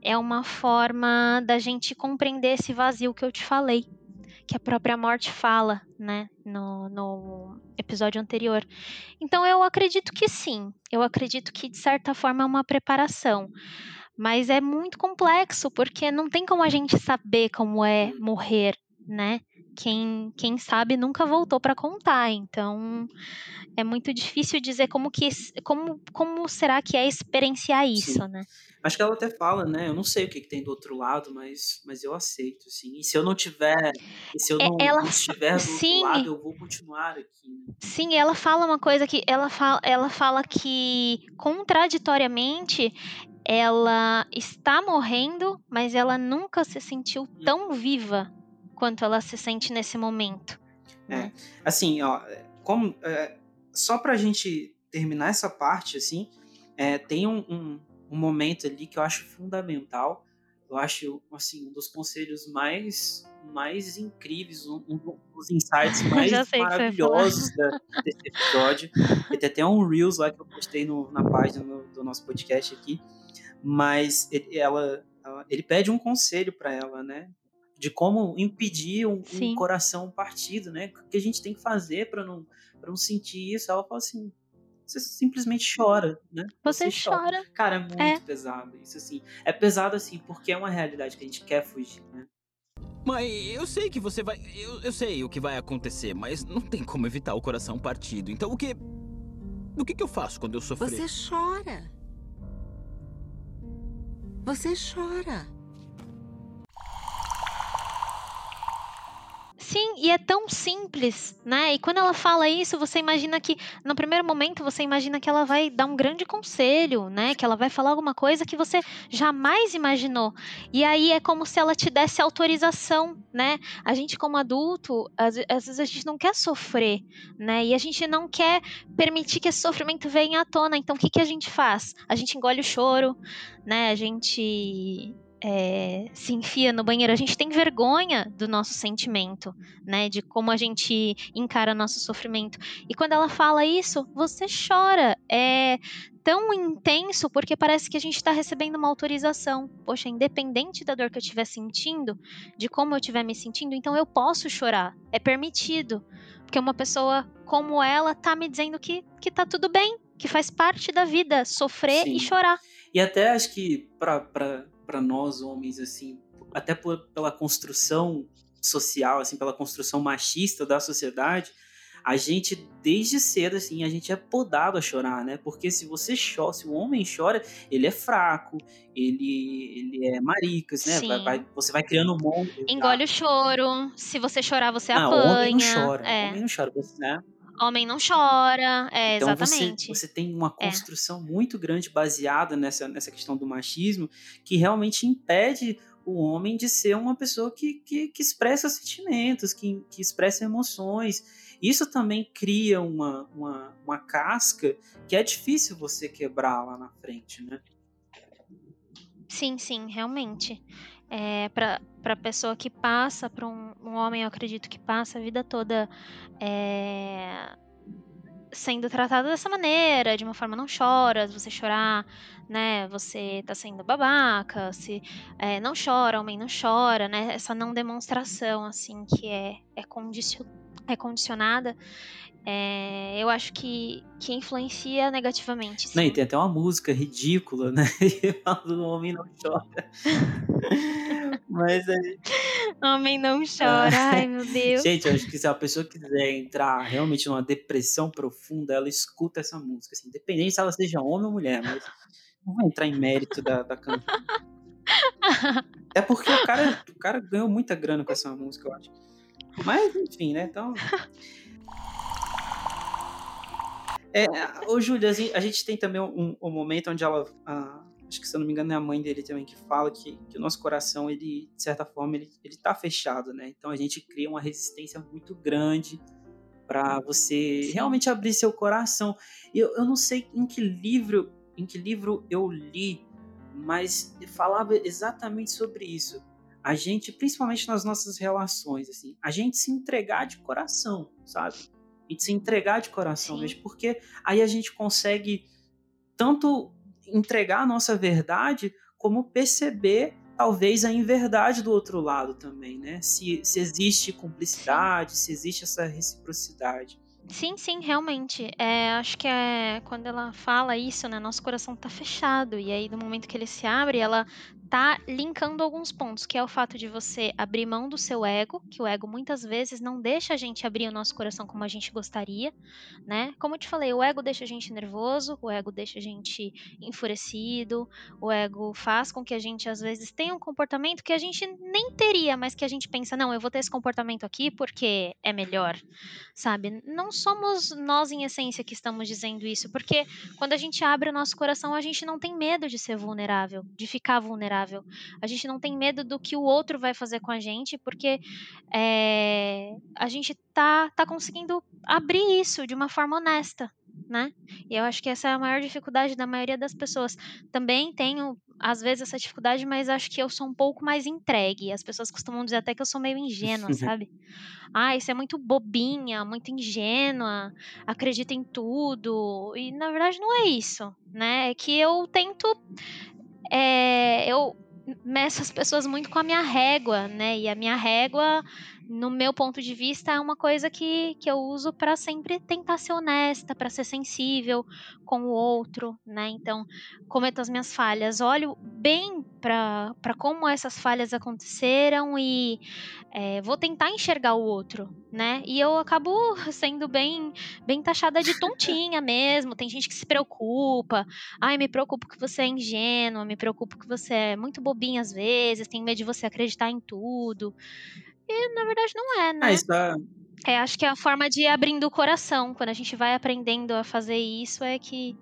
é uma forma da gente compreender esse vazio que eu te falei, que a própria morte fala, né, no, no episódio anterior. Então eu acredito que sim, eu acredito que de certa forma é uma preparação. Mas é muito complexo, porque não tem como a gente saber como é morrer, né? Quem, quem sabe nunca voltou para contar, então é muito difícil dizer como que como, como será que é experienciar isso, Sim. né? Acho que ela até fala, né? Eu não sei o que, que tem do outro lado, mas, mas eu aceito, assim. E se eu não tiver, se eu É, não, ela não estiver do sim. outro lado, eu vou continuar aqui. né? Sim, ela fala uma coisa que ela fala, ela fala que contraditoriamente ela está morrendo, mas ela nunca se sentiu tão viva quanto ela se sente nesse momento. né? Assim, ó, como, é, só pra gente terminar essa parte, assim, é, tem um, um, um momento ali que eu acho fundamental. Eu acho, assim, um dos conselhos mais, mais incríveis, um, um dos insights <laughs> mais maravilhosos da- desse episódio. Tem até um Reels lá que eu postei no- na página no- do nosso podcast aqui. Mas ele, ela, ela- ele pede um conselho para ela, né? De como impedir um, um coração partido, né? O que a gente tem que fazer para não, pra não sentir isso? Ela fala assim: você simplesmente chora, né? Você chora. Cara, é muito É. pesado isso, assim. É pesado, assim, porque é uma realidade que a gente quer fugir, né? Mãe, eu sei que você vai. Eu, eu sei o que vai acontecer, mas não tem como evitar o coração partido. Então o que. O que, que eu faço quando eu sofrer? Você chora. Você chora. Sim, e é tão simples, né? E quando ela fala isso, você imagina que, no primeiro momento, você imagina que ela vai dar um grande conselho, né? Que ela vai falar alguma coisa que você jamais imaginou. E aí é como se ela te desse autorização, né? A gente, como adulto, às, às vezes a gente não quer sofrer, né? E a gente não quer permitir que esse sofrimento venha à tona. Então, o que, que a gente faz? A gente engole o choro, né? A gente é, se enfia no banheiro, a gente tem vergonha do nosso sentimento, né? De como a gente encara nosso sofrimento. E quando ela fala isso, você chora. É tão intenso porque parece que a gente está recebendo uma autorização. Poxa, independente da dor que eu estiver sentindo, de como eu estiver me sentindo, então eu posso chorar. É permitido. Porque uma pessoa como ela tá me dizendo que, que tá tudo bem, que faz parte da vida sofrer Sim. e chorar. E até acho que para para nós homens assim, até por, pela construção social, assim, pela construção machista da sociedade, a gente desde cedo assim, a gente é podado a chorar, né? Porque se você chora, se o homem chora, ele é fraco, ele ele é maricas, né? Vai, vai, você vai criando um monte. Engole o choro. Se você chorar, você ah, apanha. homem não chora. É. Homem não chora, você, né? Homem não chora, é, então exatamente. Você, você tem uma construção é. muito grande baseada nessa, nessa questão do machismo que realmente impede o homem de ser uma pessoa que, que, que expressa sentimentos, que, que expressa emoções. Isso também cria uma, uma, uma casca que é difícil você quebrar lá na frente, né? Sim, sim, realmente. É, para pessoa que passa, para um, um, homem, eu acredito que passa a vida toda é, sendo tratado dessa maneira, de uma forma não chora, se você chorar, né, você tá sendo babaca, se é, não chora, homem não chora, né, essa não demonstração, assim, que é, é, condicio, é condicionada, é, eu acho que, que influencia negativamente. Sim. Não, e tem até uma música ridícula, né? <laughs> o homem não chora. <laughs> Mas aí. Homem não chora, ai meu Deus. Gente, eu acho que se a pessoa quiser entrar realmente numa depressão profunda, ela escuta essa música. Assim, independente se ela seja homem ou mulher, mas não vou entrar em mérito da, da canção. <laughs> É porque o cara, o cara ganhou muita grana com essa música, eu acho. Mas, enfim, né? Então. É, ô, Júlia, a gente tem também um, um momento onde ela. A, acho que se eu não me engano é a mãe dele também que fala que, que o nosso coração, ele, de certa forma, ele, ele tá fechado, né? Então a gente cria uma resistência muito grande para você realmente abrir seu coração. Eu, eu não sei em que livro, em que livro eu li, mas falava exatamente sobre isso. A gente, principalmente nas nossas relações, assim, a gente se entregar de coração, sabe? E de se entregar de coração Sim. mesmo, porque aí a gente consegue tanto entregar a nossa verdade, como perceber talvez a inverdade do outro lado também, né? Se, se existe cumplicidade, se existe essa reciprocidade. Sim, sim, realmente. É, acho que é quando ela fala isso, né? Nosso coração tá fechado. E aí, no momento que ele se abre, ela tá linkando alguns pontos, que é o fato de você abrir mão do seu ego, que o ego muitas vezes não deixa a gente abrir o nosso coração como a gente gostaria, né? Como eu te falei, o ego deixa a gente nervoso, o ego deixa a gente enfurecido, o ego faz com que a gente às vezes tenha um comportamento que a gente nem teria, mas que a gente pensa, não, eu vou ter esse comportamento aqui porque é melhor, sabe? Não somos nós em essência que estamos dizendo isso, porque quando a gente abre o nosso coração, a gente não tem medo de ser vulnerável, de ficar vulnerável vulnerável. A gente não tem medo do que o outro vai fazer com a gente, porque é, a gente tá, tá conseguindo abrir isso de uma forma honesta. Né? E eu acho que essa é a maior dificuldade da maioria das pessoas. Também tenho, às vezes, essa dificuldade, mas acho que eu sou um pouco mais entregue. As pessoas costumam dizer até que eu sou meio ingênua, <laughs> sabe? Ah, isso é muito bobinha, muito ingênua, acredita em tudo. E na verdade não é isso, né? É que eu tento é, eu meço as pessoas muito com a minha régua, né? E a minha régua no meu ponto de vista, é uma coisa que, que eu uso para sempre tentar ser honesta, para ser sensível com o outro, né? Então, cometo as minhas falhas, olho bem para como essas falhas aconteceram e é, vou tentar enxergar o outro, né? E eu acabo <laughs> sendo bem, bem taxada de tontinha <laughs> mesmo. Tem gente que se preocupa. Ai, me preocupo que você é ingênua, me preocupo que você é muito bobinha às vezes, tem medo de você acreditar em tudo. E na verdade não é, né? Ah, isso é... é, acho que é a forma de ir abrindo o coração. Quando a gente vai aprendendo a fazer isso, é que,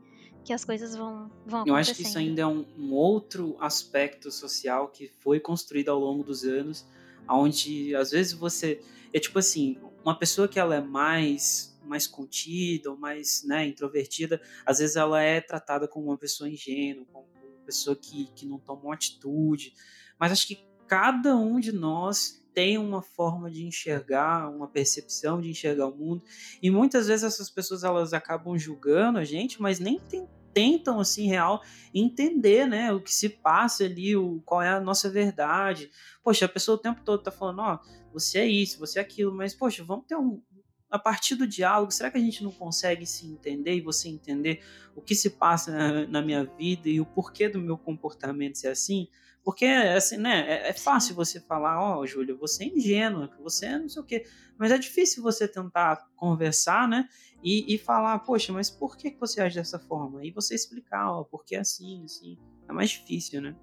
que as coisas vão, vão Eu acho que isso ainda é um, um outro aspecto social que foi construído ao longo dos anos, onde às vezes você. É tipo assim, uma pessoa que ela é mais mais contida ou mais né, introvertida, às vezes ela é tratada como uma pessoa ingênua, como uma pessoa que, que não toma uma atitude. Mas acho que cada um de nós tem uma forma de enxergar, uma percepção de enxergar o mundo. E muitas vezes essas pessoas elas acabam julgando a gente, mas nem tem, tentam assim real entender, né, o que se passa ali, o qual é a nossa verdade. Poxa, a pessoa o tempo todo tá falando, ó, você é isso, você é aquilo, mas poxa, vamos ter um a partir do diálogo, será que a gente não consegue se entender e você entender o que se passa na, na minha vida e o porquê do meu comportamento ser assim? Porque, assim, né, é, é fácil você falar, ó, oh, Júlia, você é ingênua, você é não sei o quê. Mas é difícil você tentar conversar, né, e, e falar, poxa, mas por que você age dessa forma? E você explicar, ó, porque é assim, assim. É mais difícil, né?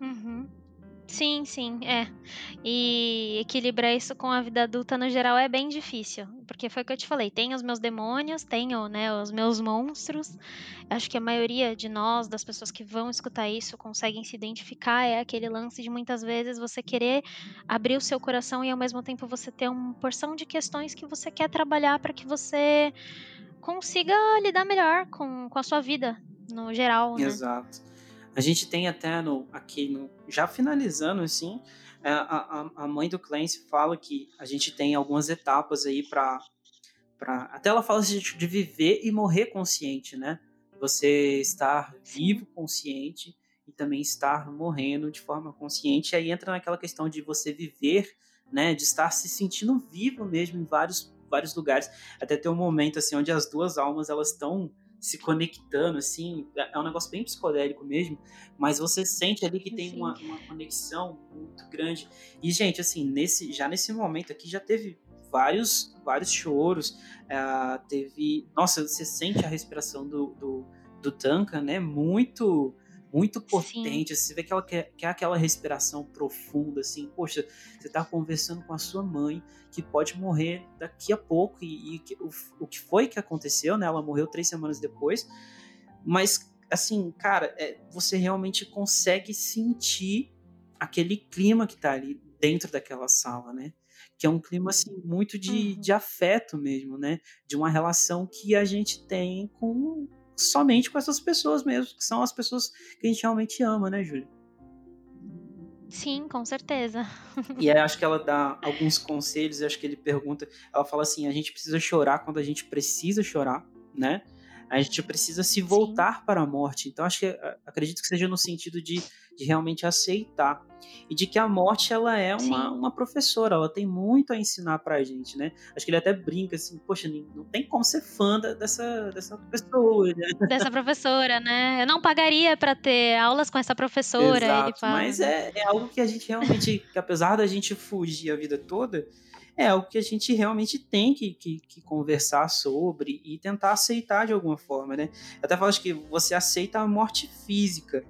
Uhum. Sim, sim, é. E equilibrar isso com a vida adulta no geral é bem difícil, porque foi o que eu te falei, tenho os meus demônios, tenho, né, os meus monstros. Acho que a maioria de nós, das pessoas que vão escutar isso, conseguem se identificar, é aquele lance de muitas vezes você querer abrir o seu coração e ao mesmo tempo você ter uma porção de questões que você quer trabalhar para que você consiga lidar melhor com, com a sua vida no geral, né? Exato. A gente tem até no, aqui, no, já finalizando assim, é, a, a, a mãe do Clancy fala que a gente tem algumas etapas aí para até ela fala assim, de viver e morrer consciente, né? Você estar vivo consciente e também estar morrendo de forma consciente. E aí entra naquela questão de você viver, né? De estar se sentindo vivo mesmo em vários, vários lugares. Até ter um momento assim onde as duas almas elas estão se conectando, assim, é, é um negócio bem psicodélico mesmo, mas você sente ali que tem uma, uma, conexão muito grande. E, gente, assim, nesse, já nesse momento aqui já teve vários, vários choros, uh, teve... Nossa, você sente a respiração do, do, do Duncan, né, muito muito potente. Sim. Você vê que ela quer, quer aquela respiração profunda, assim. Poxa, você tá conversando com a sua mãe que pode morrer daqui a pouco. E, e o, o que foi que aconteceu, né? Ela morreu três semanas depois. Mas, assim, cara, é, você realmente consegue sentir aquele clima que tá ali dentro daquela sala, né? Que é um clima, assim, muito de, uhum. de afeto mesmo, né? De uma relação que a gente tem com, somente com essas pessoas mesmo, que são as pessoas que a gente realmente ama, né, Júlia? Sim, com certeza. e aí acho que ela dá alguns conselhos, acho que ele pergunta, ela fala assim, a gente precisa chorar quando a gente precisa chorar, né? A gente precisa se voltar Sim. para a morte. Então acho que acredito que seja no sentido de de realmente aceitar e de que a morte ela é uma, uma professora, ela tem muito a ensinar pra gente, né? Acho que ele até brinca assim, poxa, não tem como ser fã dessa, dessa pessoa, né? <laughs> Dessa professora, né? Eu não pagaria para ter aulas com essa professora. Exato, mas é, é algo que a gente realmente, que apesar da gente fugir a vida toda, é algo que a gente realmente tem que, que, que, conversar sobre e tentar aceitar de alguma forma, né? Eu até falo que você aceita a morte física,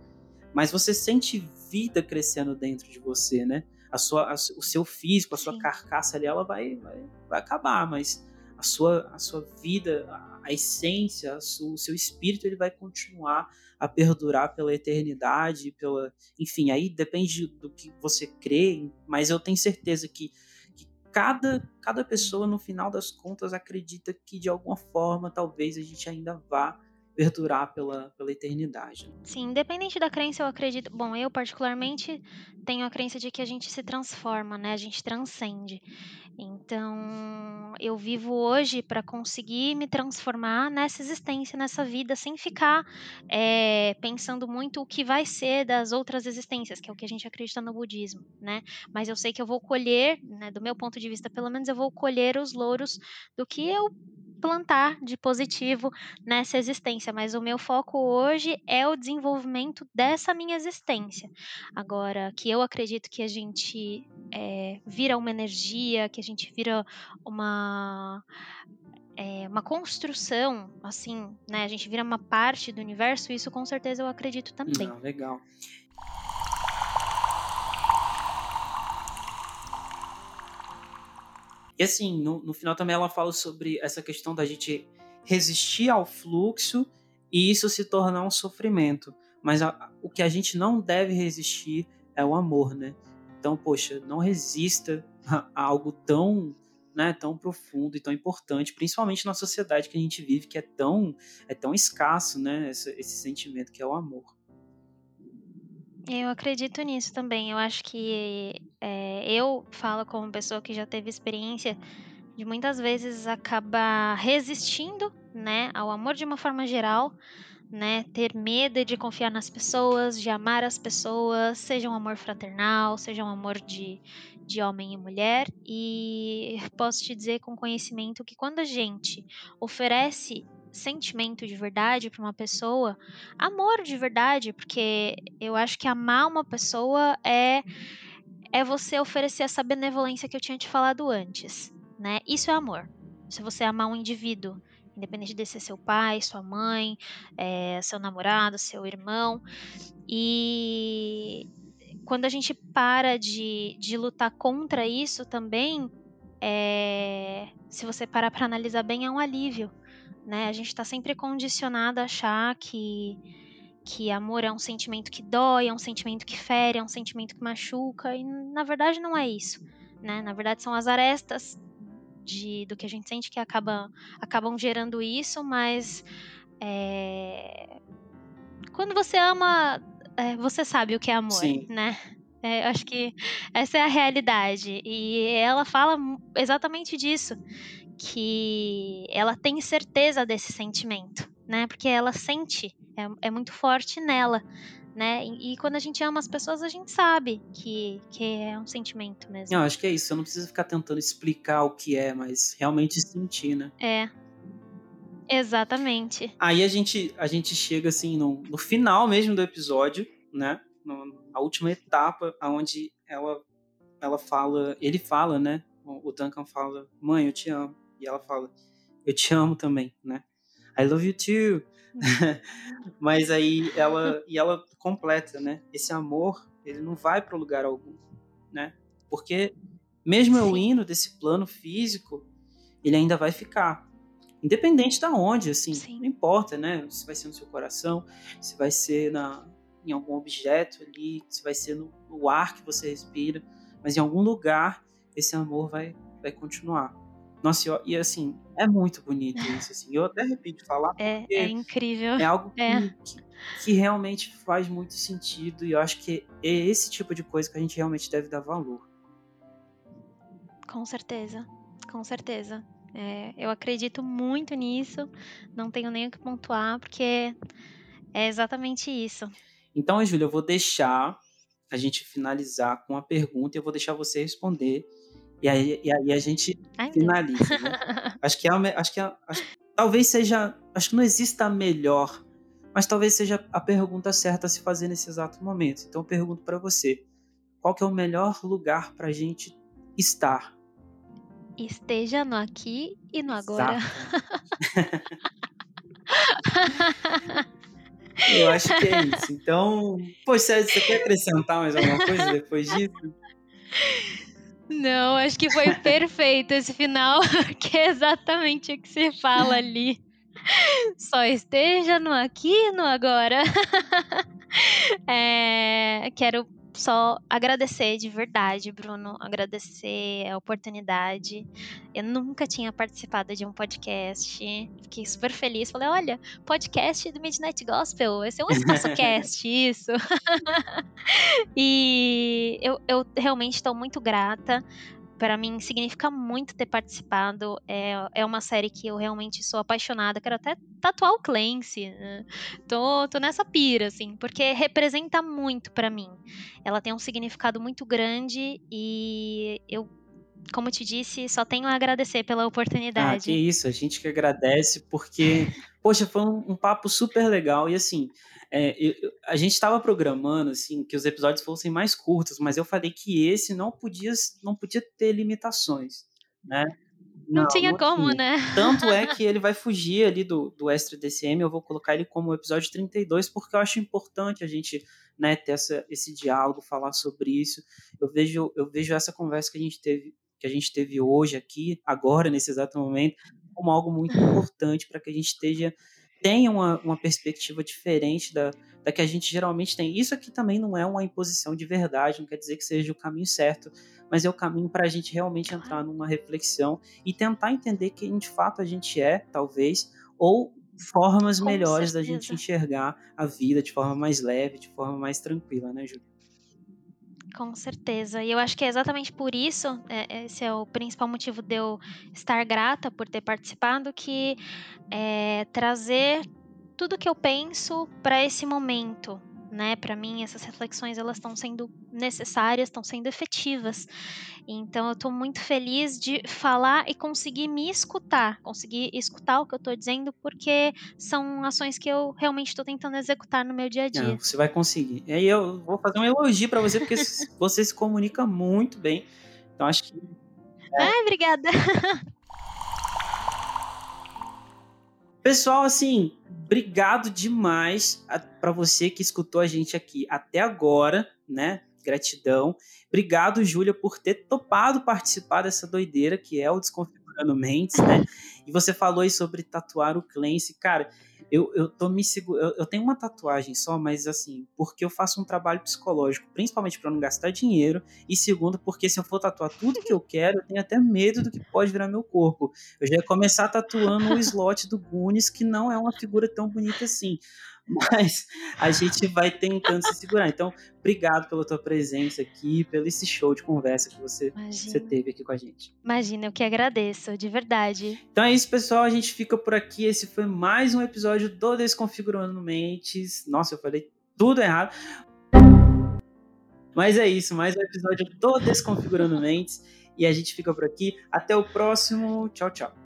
mas você sente vida crescendo dentro de você, né? A sua, a, o seu físico, a sua Sim. carcaça ali, ela vai, vai, vai, acabar, mas a sua, a sua vida, a, a essência, a sua, o seu espírito, ele vai continuar a perdurar pela eternidade, pela, enfim, aí depende do que você crê, mas eu tenho certeza que, que cada, cada pessoa, no final das contas, acredita que de alguma forma, talvez a gente ainda vá perdurar pela, pela eternidade. né? Sim, independente da crença, eu acredito. Bom, eu particularmente tenho a crença de que a gente se transforma, né? A gente transcende. Então, eu vivo hoje para conseguir me transformar nessa existência, nessa vida, sem ficar eh, pensando muito o que vai ser das outras existências, que é o que a gente acredita no budismo, né? Mas eu sei que eu vou colher, né, do meu ponto de vista, pelo menos eu vou colher os louros do que eu plantar de positivo nessa existência, mas o meu foco hoje é o desenvolvimento dessa minha existência. Agora, que eu acredito que a gente eh, vira uma energia, que a gente vira uma é, uma construção, assim, né? A gente vira uma parte do universo, isso com certeza eu acredito também. Legal. E assim, no, no final também ela fala sobre essa questão da gente resistir ao fluxo e isso se tornar um sofrimento. Mas a- o que a gente não deve resistir é o amor, né? Então, poxa, não resista a, algo tão, né, tão profundo e tão importante, principalmente na sociedade que a gente vive, que é tão, é tão escasso, né, esse, esse sentimento que é o amor. Eu acredito nisso também. Eu acho que é, eu falo como pessoa que já teve experiência de muitas vezes acabar resistindo, né, ao amor de uma forma geral, né, ter medo de confiar nas pessoas, de amar as pessoas, seja um amor fraternal, seja um amor de, de homem e mulher. E posso te dizer com conhecimento que quando a gente oferece sentimento de verdade para uma pessoa, amor de verdade, porque eu acho que amar uma pessoa é é você oferecer essa benevolência que eu tinha te falado antes, né? Isso é amor. Se você amar um indivíduo, independente de ser seu pai, sua mãe, eh, seu namorado, seu irmão, e quando a gente para de, de lutar contra isso também, é, se você parar para analisar bem, é um alívio, né? A gente está sempre condicionado a achar que que amor é um sentimento que dói, é um sentimento que fere, é um sentimento que machuca, e na verdade não é isso, né? Na verdade são as arestas de, do que a gente sente que acaba, acabam gerando isso, mas é, quando você ama, é, você sabe o que é amor, Sim. né? É, eu acho que essa é a realidade. E ela fala exatamente disso. Que ela tem certeza desse sentimento, né? Porque ela sente, é, é muito forte nela, né? E, e quando a gente ama as pessoas, a gente sabe que, que é um sentimento mesmo. Não, acho que é isso. Eu não preciso ficar tentando explicar o que é, mas realmente sentir, né? É. Exatamente. Aí a gente, a gente chega assim no, no final mesmo do episódio, né? No- a última etapa, onde ela, ela fala, ele fala, né? O o Duncan fala, mãe, eu te amo. E ela fala, eu te amo também, né? I love you too. <laughs> Mas aí ela e ela completa, né? Esse amor, ele não vai para lugar algum, né? Porque mesmo eu indo desse plano físico, ele ainda vai ficar. Independente da onde, assim, não importa, né? Se vai ser no seu coração, se vai ser na, em algum objeto ali, se vai ser no, no ar que você respira, mas em algum lugar esse amor vai, vai continuar. Nossa, e, assim, é muito bonito isso, assim. Eu até repito falar É, é incrível. é algo que, É. que, que realmente faz muito sentido e eu acho que é esse tipo de coisa que a gente realmente deve dar valor. Com certeza, com certeza. É, eu acredito muito nisso, não tenho nem o que pontuar, porque é exatamente isso. Então, Júlia, eu vou deixar a gente finalizar com uma pergunta e eu vou deixar você responder. E aí, e aí a gente Ai, finaliza, né? <laughs> Acho que é, a acho que é- acho- talvez seja, acho que não exista a melhor, mas talvez seja a pergunta certa a se fazer nesse exato momento. Então eu pergunto para você, qual que é o melhor lugar pra gente estar? Esteja no aqui e no agora. Eu acho que é isso. Então, poxa, você quer acrescentar mais alguma coisa depois disso? Não, acho que foi perfeito esse final, <laughs> que é exatamente o que se fala ali. Só esteja no aqui e no agora. <laughs> É, quero só agradecer de verdade, Bruno, agradecer a oportunidade. Eu nunca tinha participado de um podcast, fiquei super feliz. Falei, olha, podcast do Midnight Gospel, esse é um espaço <laughs> cast, isso. e eu, eu realmente estou muito grata para mim significa muito ter participado. É, é uma série que eu realmente sou apaixonada. Quero até tatuar o Clancy. Né? Tô, tô nessa pira, assim, porque representa muito para mim. Ela tem um significado muito grande e eu como te disse, só tenho a agradecer pela oportunidade. Ah, que isso, a gente que agradece, porque, poxa, foi um, um papo super legal. E assim, é, eu, a gente estava programando assim que os episódios fossem mais curtos, mas eu falei que esse não podia, não podia ter limitações, né? Não, não tinha não como, tinha. né? Tanto é que <laughs> ele vai fugir ali do, do extra DCM, eu vou colocar ele como episódio 32, porque eu acho importante a gente né, ter essa, esse diálogo, falar sobre isso. Eu vejo, eu vejo essa conversa que a gente teve que a gente teve hoje aqui, agora, nesse exato momento, como algo muito <laughs> importante para que a gente esteja tenha uma, uma perspectiva diferente da, da que a gente geralmente tem. Isso aqui também não é uma imposição de verdade, não quer dizer que seja o caminho certo, mas é o caminho para a gente realmente entrar numa reflexão e tentar entender quem de fato a gente é, talvez, ou formas Com melhores certeza. da gente enxergar a vida de forma mais leve, de forma mais tranquila, né, Júlia? Com certeza. E eu acho que é exatamente por isso, é, esse é o principal motivo de eu estar grata por ter participado, que é trazer tudo que eu penso para esse momento, né? Para mim, essas reflexões elas estão sendo necessárias, estão sendo efetivas. Então, eu estou muito feliz de falar e conseguir me escutar, conseguir escutar o que eu estou dizendo, porque são ações que eu realmente estou tentando executar no meu dia a dia. Não, você vai conseguir. E aí eu vou fazer um elogio para você, porque você se comunica muito bem. Então, acho que. É... Ai, obrigada. <laughs> Pessoal, assim, obrigado demais para você que escutou a gente aqui até agora, né? Gratidão. Obrigado, Júlia, por ter topado participar dessa doideira que é o Desconfigurando Mentes, né? E você falou aí sobre tatuar o Clancy. Cara, eu, eu tô me segurando. Eu, eu, tenho uma tatuagem só, mas assim, porque eu faço um trabalho psicológico, principalmente para não gastar dinheiro, e segundo, porque se eu for tatuar tudo que eu quero, eu tenho até medo do que pode virar meu corpo. Eu já ia começar tatuando o slot do Goonies, que não é uma figura tão bonita assim mas a gente vai tentando se segurar. Então, obrigado pela tua presença aqui, pelo esse show de conversa que você, você teve aqui com a gente. Imagina, eu que agradeço, de verdade. Então é isso, pessoal. A gente fica por aqui. Esse foi mais um episódio do Desconfigurando Mentes. Nossa, eu falei tudo errado. Mas é isso, mais um episódio do Desconfigurando Mentes. E a gente fica por aqui. Até o próximo. Tchau, tchau.